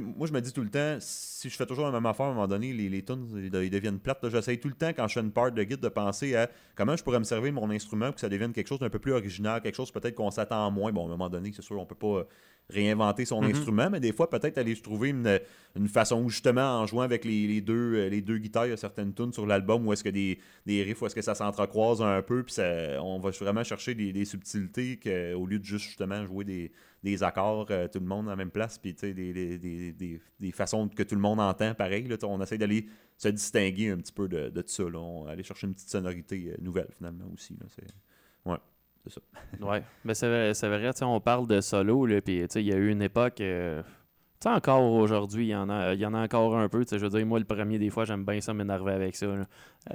moi, je me dis tout le temps, si je fais toujours la même affaire, à un moment donné, les, les tunes, ils, deviennent plates. J'essaye tout le temps, quand je fais une part de guide, de penser à comment je pourrais me servir mon instrument pour que ça devienne quelque chose d'un peu plus original, quelque chose peut-être qu'on s'attend moins. Bon, à un moment donné, c'est sûr, on peut pas réinventer son Mhm. instrument, mais des fois, peut-être aller trouver une, une façon où, justement, en jouant avec les, les deux, euh, les deux guitares, il y a certaines tunes sur l'album où est-ce que des, des riffs, où est-ce que ça s'entrecroise un peu, puis ça- on va vraiment chercher des, des subtilités que, au lieu de juste, justement, jouer des, des accords, euh, tout le monde à la même place, puis des, des, des, des, des façons que tout le monde entend pareil. Là, on essaie d'aller se distinguer un petit peu de, de ça. Là. On, aller chercher une petite sonorité euh, nouvelle, finalement, aussi. Là. Ouais, c'est ça. Ouais, mais c'est vrai, on parle de solo, là, puis il y a eu une époque, euh, tu sais, encore aujourd'hui, il y, en a- y en a encore un peu, je veux dire, moi, le premier, des fois, j'aime bien ça m'énerver avec ça.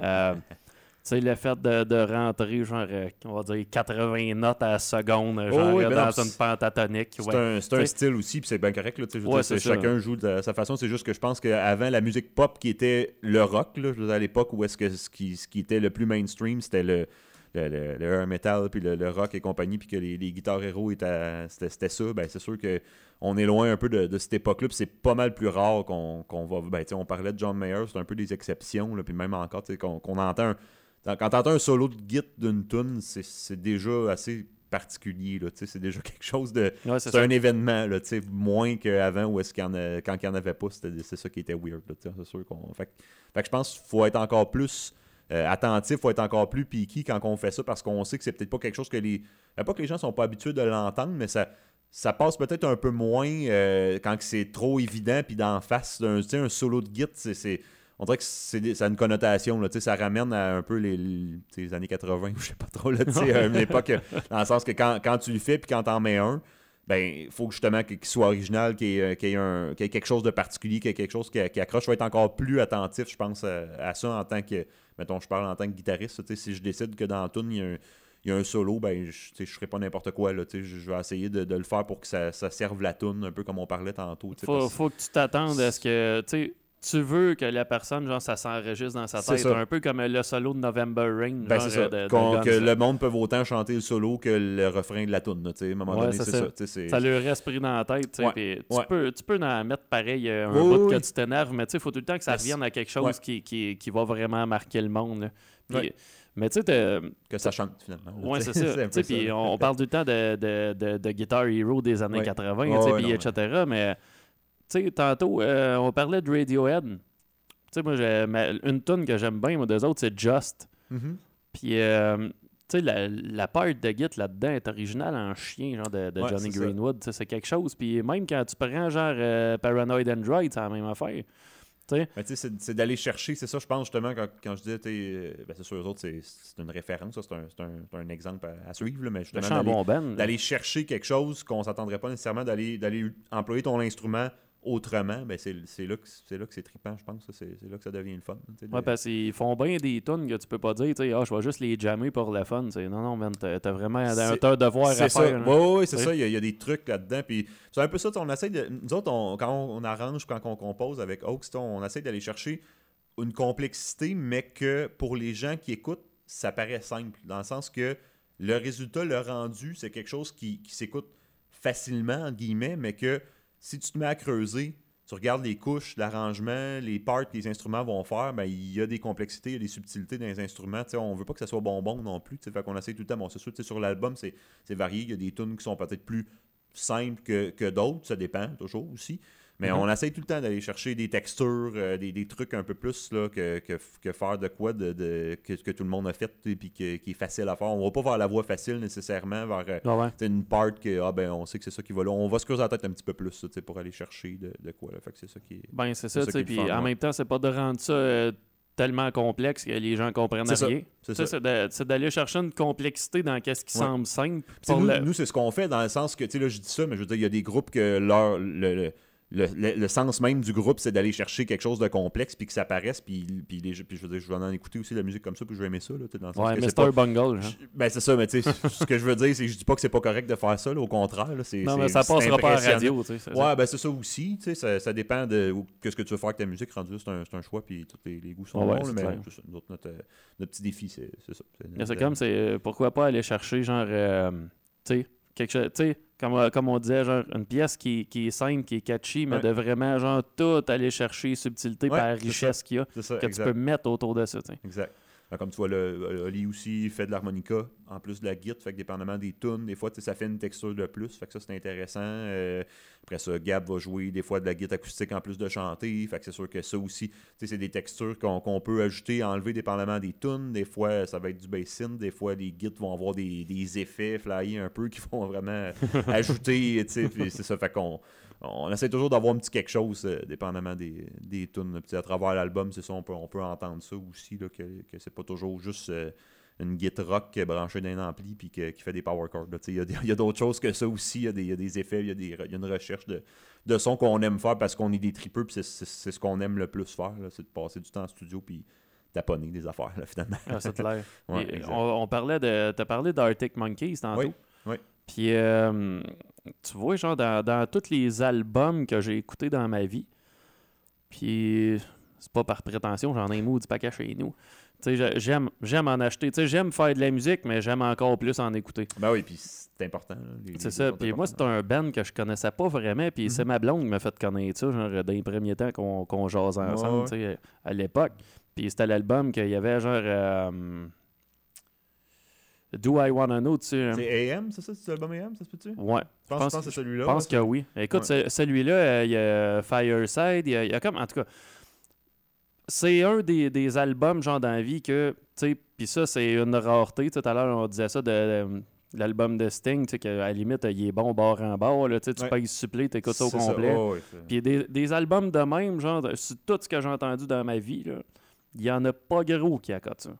Euh, tu sais, le fait de, de rentrer, genre, euh, on va dire 80 notes à la seconde, genre, Oh oui, ben dans non, une pentatonique. C'est ouais. un, un style aussi, puis c'est bien correct. Là, Ouais, dire, chacun joue de sa façon. C'est juste que je pense qu'avant, la musique pop qui était le rock, là, à l'époque où est-ce que ce qui, ce qui était le plus mainstream, c'était le, le, le, le hair metal, puis le, le rock et compagnie, puis que les, les guitares héros étaient, c'était, ça, ben, c'est sûr que on est loin un peu de, de cette époque-là, puis c'est pas mal plus rare qu'on, qu'on va. Ben, on parlait de John Mayer, c'est un peu des exceptions, là, puis même encore, tu sais, qu'on, qu'on entend un- quand t'entends un solo de git d'une tune, c'est, c'est déjà assez particulier. là, tu sais, C'est déjà quelque chose de. Ouais, c'est un événement, là, moins qu'avant où est-ce qu'il y en a, quand il n'y en avait pas, c'était- c'est ça qui était weird. là, C'est sûr qu'on. Fait, fait que je pense qu'il faut être encore plus euh, attentif, il faut être encore plus piqué quand on fait ça parce qu'on sait que c'est peut-être pas quelque chose que les. Pas que les gens sont pas habitués de l'entendre, mais ça. Ça passe peut-être un peu moins euh, quand c'est trop évident, puis d'en face sais, un solo de git, c'est-. On dirait que c'est ça a une connotation, là, ça ramène à un peu les, les- années 80, ou je sais pas trop, là, à une époque, dans le sens que quand, quand tu le fais puis quand t'en mets un, ben, il faut justement qu'il soit original, qu'il y, ait, euh, y y ait quelque chose de particulier, qu'il y ait quelque chose qui, qui accroche. Je vais être encore plus attentif, je pense, à, à ça en tant que, mettons, je parle en tant que guitariste. Si je décide que dans la tune, il y a un, il y a un solo, ben, je je ferai pas n'importe quoi. Là, je je vais essayer de, de le faire pour que ça, ça serve la tune, un peu comme on parlait tantôt. sais, Faut, faut que tu t'attendes à ce que. Tu veux que la personne, genre, ça s'enregistre dans sa C'est tête. ça. Un peu comme le solo de November Rain. Ben, genre, c'est ça. de- que le monde peut autant chanter le solo que le refrain de la sais, À un moment Ouais, donné, c'est c'est ça. ça. c'est- lui reste pris dans la tête. tu Ouais, peux, tu peux en mettre pareil euh, un Oui, bout oui, que tu t'énerves, mais tu sais, il faut tout le temps que ça revienne à quelque chose qui, qui, qui va vraiment marquer le monde. Puis-. Mais tu sais, que ça chante finalement. c'est ça. Puis on, on parle tout le temps de, de, de, Guitar Hero des années Ouais. 80, Ouais, tu sais, ouais, puis etc. Mais sais, tantôt, euh, on parlait de Radiohead. Tu sais, moi, ma- une tune que j'aime bien, moi, d'eux autres, c'est Just. Mhm. Puis, euh, tu sais, la, la part de Git là-dedans est originale en chien, genre de, de Ouais, Johnny. Greenwood. C'est quelque chose. Puis même quand tu prends, genre, euh, Paranoid Android, c'est la même affaire. Mais tu sais, c'est- d'aller chercher, c'est ça, je pense justement, quand, quand je disais, ben, c'est sûr, eux autres, c'est c'est une référence, ça, c'est un, c'est un- exemple à, à suivre, là, mais justement, d'aller- bon ben. d'aller chercher quelque chose qu'on s'attendrait pas nécessairement, d'aller d'aller employer ton instrument autrement, ben c'est c'est là que c'est là que c'est trippant, je pense. C'est c'est là que ça devient le fun. de- Ouais, parce qu'ils font bien des tunes que tu peux pas dire, ah, je vais juste les jammer pour le fun. tu sais. Non, non, man, t'as vraiment un, C'est- devoir à C'est ça. faire. Oui, oui, c'est Oui. ça. Il y, a, il y a des trucs là-dedans. Puis c'est un peu ça. On essaie de. Nous autres, on- quand on, on arrange, quand on compose avec Oaks, on essaie d'aller chercher une complexité, mais que pour les gens qui écoutent, ça paraît simple. Dans le sens que le résultat, le rendu, c'est quelque chose qui, qui s'écoute facilement, entre guillemets, mais que si tu te mets à creuser, tu regardes les couches, l'arrangement, les parts que les instruments vont faire, ben, il y a des complexités, il des subtilités dans les instruments. Tu sais, on veut pas que ça soit bonbon non plus. Fait qu'on essaie tout le temps. Bon, c'est sûr, sur l'album, c'est c'est varié. Il y a des tunes qui sont peut-être plus simples que, que d'autres. Ça dépend toujours aussi. Mais Mhm. on essaie tout le temps d'aller chercher des textures, euh, des, des trucs un peu plus là, que, que, que faire de quoi de, de- que, que tout le monde a fait et puis qui est facile à faire. On va pas vers la voie facile nécessairement, vers euh, Ah ouais. une part que ah ben on sait que c'est ça qui va là. On va se creuser la tête un petit peu plus pour aller chercher de, de quoi. Là. Fait que c'est ça qui est. Ben, c'est ça, Puis en ouais. même temps, c'est pas de rendre ça euh, tellement complexe que les gens comprennent rien. C'est d'aller chercher une complexité dans qu'est-ce qui Ouais. semble simple. Nous, le- nous, c'est ce qu'on fait dans le sens que, tu sais, là, je dis ça, mais je veux dire, il y a des groupes que leur, le, le, le, le- le sens même du groupe, c'est d'aller chercher quelque chose de complexe, puis que ça paraisse, puis, puis, les, puis je veux dire, je vais en écouter aussi de la musique comme ça, puis je vais aimer ça, là, dans le sens Ouais, Mr. pas- Bungle. je- Ben, c'est ça, mais tu sais, ce que je veux dire, c'est que je dis pas que c'est pas correct de faire ça, là, au contraire, là, c'est Non, mais ça passera pas à la radio, tu sais. Ouais, ben c'est ça aussi, tu sais, ça, ça dépend de où- qu'est-ce que tu veux faire avec ta musique rendu, c'est un, un choix, puis tous les, les goûts sont Ouais, bons, là, mais ça, nous autres, notre, euh, notre petit défi, c'est ça. Mais c'est comme, c'est euh, pourquoi pas aller chercher, genre, euh, tu sais, quelque chose, tu sais, comme, euh, comme on disait, genre, une pièce qui, qui est simple, qui est catchy, mais Ouais. de vraiment, genre, tout aller chercher subtilité Ouais, par richesse qu'il y a, ça, que exact. tu peux mettre autour de ça, tu sais. Exact. Ben, Comme tu vois, le, Oli aussi fait de l'harmonica en plus de la guitare. Fait que dépendamment des tunes, des fois, ça fait une texture de plus. Fait que ça, c'est intéressant. Euh, après ça, Gab va jouer des fois de la guitare acoustique en plus de chanter. Fait que c'est sûr que ça aussi, c'est des textures qu'on peut ajouter, enlever dépendamment des tunes. Des fois, ça va être du bass synth. Des fois, les guides vont avoir des, des effets flyés un peu qui vont vraiment ajouter, c'est ça. Fait qu'on on essaie toujours d'avoir un petit quelque chose, euh, dépendamment des, des tunes. Puis à travers l'album, c'est ça, on peut, on peut entendre ça aussi, là, que, que c'est pas toujours juste euh, une guitare rock qui est branchée d'un ampli puis que- qui fait des power chords. Il y a, a d'autres choses que ça aussi. Il y, a des- il y a des effets, il y y a une recherche de, de son qu'on aime faire parce qu'on est des tripeux, puis c'est- ce qu'on aime le plus faire, c'est de passer du temps en studio puis taponner des affaires, là, finalement. Ah, c'est clair. Ouais, on parlait de. T'as parlé d'Arctic Monkeys tantôt. Oui, oui. Puis, euh, tu vois, genre, dans, dans tous les albums que j'ai écoutés dans ma vie, puis c'est pas par prétention, j'en ai un du paquet chez nous. Tu j'aime, j'aime en acheter. Tu sais, j'aime faire de la musique, mais j'aime encore plus en écouter. Ben oui, puis c'est important. C'est ça. Puis moi, c'est un band que je connaissais pas vraiment. Puis c'est ma blonde qui m'a fait connaître ça, genre, dans les premiers temps qu'on qu'on Ouais, ensemble, ouais. tu sais, à l'époque. Puis c'était l'album qu'il y avait, genre. euh, Do I Wanna Know, tu sais. C'est AM, c'est ça? C'est l'album AM, ça se peut-tu? Ouais. Je pense, que c'est celui-là. Je pense que oui. Écoute, Ouais. celui-là, euh, il y a Fireside, il y a, il y a comme, en tout cas, c'est un des, des albums, genre, dans la vie que, tu sais, puis ça, c'est une rareté. Tout à l'heure, on disait ça de, de l'album de Sting, tu sais, qu'à la limite, il est bon bord en bord, là, tu sais, tu Ouais. payes supplé, t'écoutes ça au complet. Puis des, des albums de même, genre, sur tout ce que j'ai entendu dans ma vie, il y en a pas gros qui accotent ça.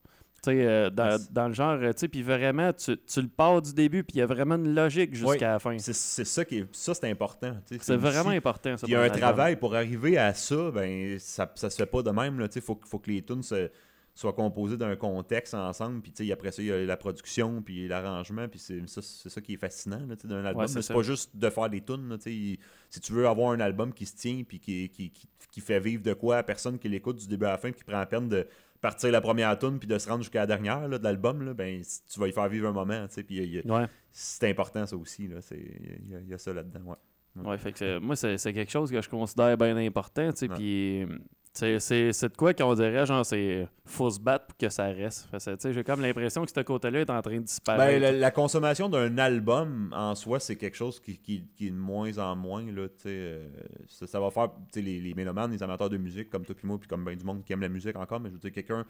Euh, dans, dans le genre, euh, puis vraiment, tu, tu le pars du début, puis il y a vraiment une logique jusqu'à la fin. C'est ça qui est. Ça, c'est important. C'est vraiment aussi- important, ça. Il y a un travail pour arriver à ça, ben ça, ça se fait pas de même. Il faut, faut que les tunes se- soient composées d'un contexte ensemble. Puis après ça, il y a la production, puis l'arrangement. Puis c'est ça, ça qui est fascinant d'un album. Ouais, c'est pas juste de faire des tunes. là, il- si tu veux avoir un album qui se tient, puis qui, qui, qui, qui fait vivre de quoi à personne qui l'écoute du début à la fin, puis qui prend la peine de partir la première tune puis de se rendre jusqu'à la dernière là, de l'album, là, ben tu vas y faire vivre un moment. tu sais, Puis il y a- Ouais. c'est important ça aussi. là, c'est- Il y, a- il y a ça là-dedans. Ouais. Ouais, fait que c'est- moi, c'est c'est quelque chose que je considère bien important, tu sais, Ouais. puis c'est- de quoi qu'on dirait, genre, c'est faut se battre pour que ça reste. J'ai comme l'impression que ce côté-là est en train de Ben, disparaître. la, la consommation d'un album en soi, c'est quelque chose qui, est de moins en moins. Là, euh, ça, va faire les, les mélomanes, les amateurs de musique, comme toi puis moi, puis comme ben du monde qui aime la musique encore, mais je veux dire, quelqu'un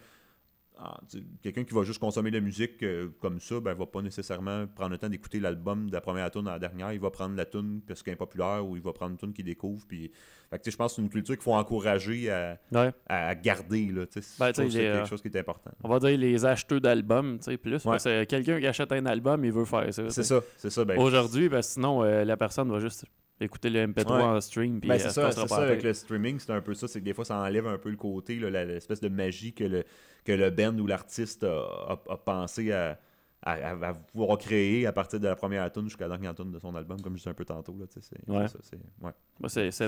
ah, quelqu'un qui va juste consommer de la musique euh, comme ça, ben, va pas nécessairement prendre le temps d'écouter l'album de la première tune à la dernière. Il va prendre la tune parce qu'elle est populaire ou il va prendre une tune qu'il découvre. Puis, je pense que c'est une culture qu'il faut encourager à, Ouais. à- garder. Là. Ben, c'est euh, quelque chose qui est important. On va dire les acheteurs d'albums, plus. Ouais. que quelqu'un qui achète un album, il veut faire ça. C'est ça, c'est ça. Ben, Aujourd'hui, ben, sinon, euh, la personne va juste écouter le MP3 Ouais. en stream. Puis Ben, euh, c'est ça, ça avec le streaming, c'est un peu ça, c'est que des fois ça enlève un peu le côté, l'espèce de magie que le, que le band ou l'artiste a, a- a pensé à, à, à- à pouvoir créer à partir de la première tune jusqu'à la dernière tune de son album, comme je disais un peu tantôt. Là, c'est, Ouais. c'est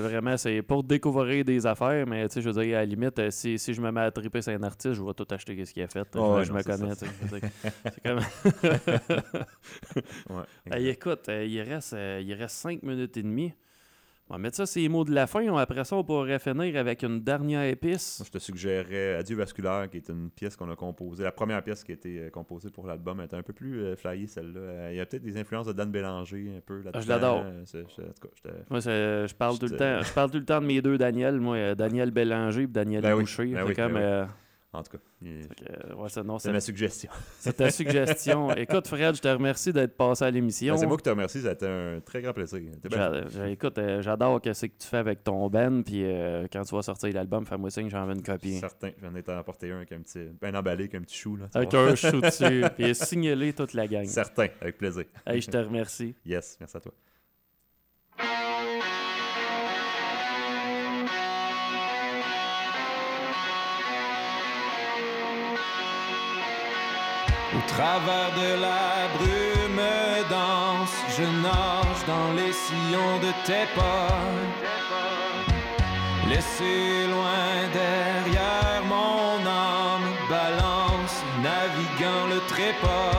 ouais. Vraiment c'est pour découvrir des affaires, mais je veux dire, à la limite, euh, si, si je me mets à triper sur un artiste, je vais tout acheter ce qu'il a fait. Je ouais, je non, me c'est connais. C'est comme. Écoute, euh, il, reste, euh, il reste 5 minutes et demie. On va mettre ça, c'est les mots de la fin. On- Après ça, on pourrait finir avec une dernière épice. Je te suggérerais Adieu Vasculaire, qui est une pièce qu'on a composée. La première pièce qui a été euh, composée pour l'album était un peu plus euh, flyée, celle-là. Euh, Il y a peut-être des influences de Dan Bélanger un peu là-dedans. Ah, je l'adore. Moi, je parle, tout le temps, je parle tout le temps de mes deux Daniel. Moi, Daniel Bélanger et Daniel Ben oui, Boucher. ben C'est oui, comme, ben oui. euh, En tout cas, que, euh, ouais, c'est- non, c'est c'est ma suggestion. c'est ta suggestion. Écoute, Fred, je te remercie d'être passé à l'émission. Ben, c'est moi qui te remercie, ça a été un très grand plaisir. Écoute, euh, j'adore ce que tu fais avec ton band, puis euh, quand tu vas sortir l'album, fais-moi signe, j'en veux une copie. Certain, j'en ai emporté un avec un petit. Ben emballé avec un petit chou. Là, Avec vois. un chou dessus, puis signalé toute la gang. Certain, avec plaisir. Hey, je te remercie. Yes, merci à toi. Au travers de la brume dense, je nage dans les sillons de tes pas. Laissé loin derrière mon âme, balance, naviguant le trépas.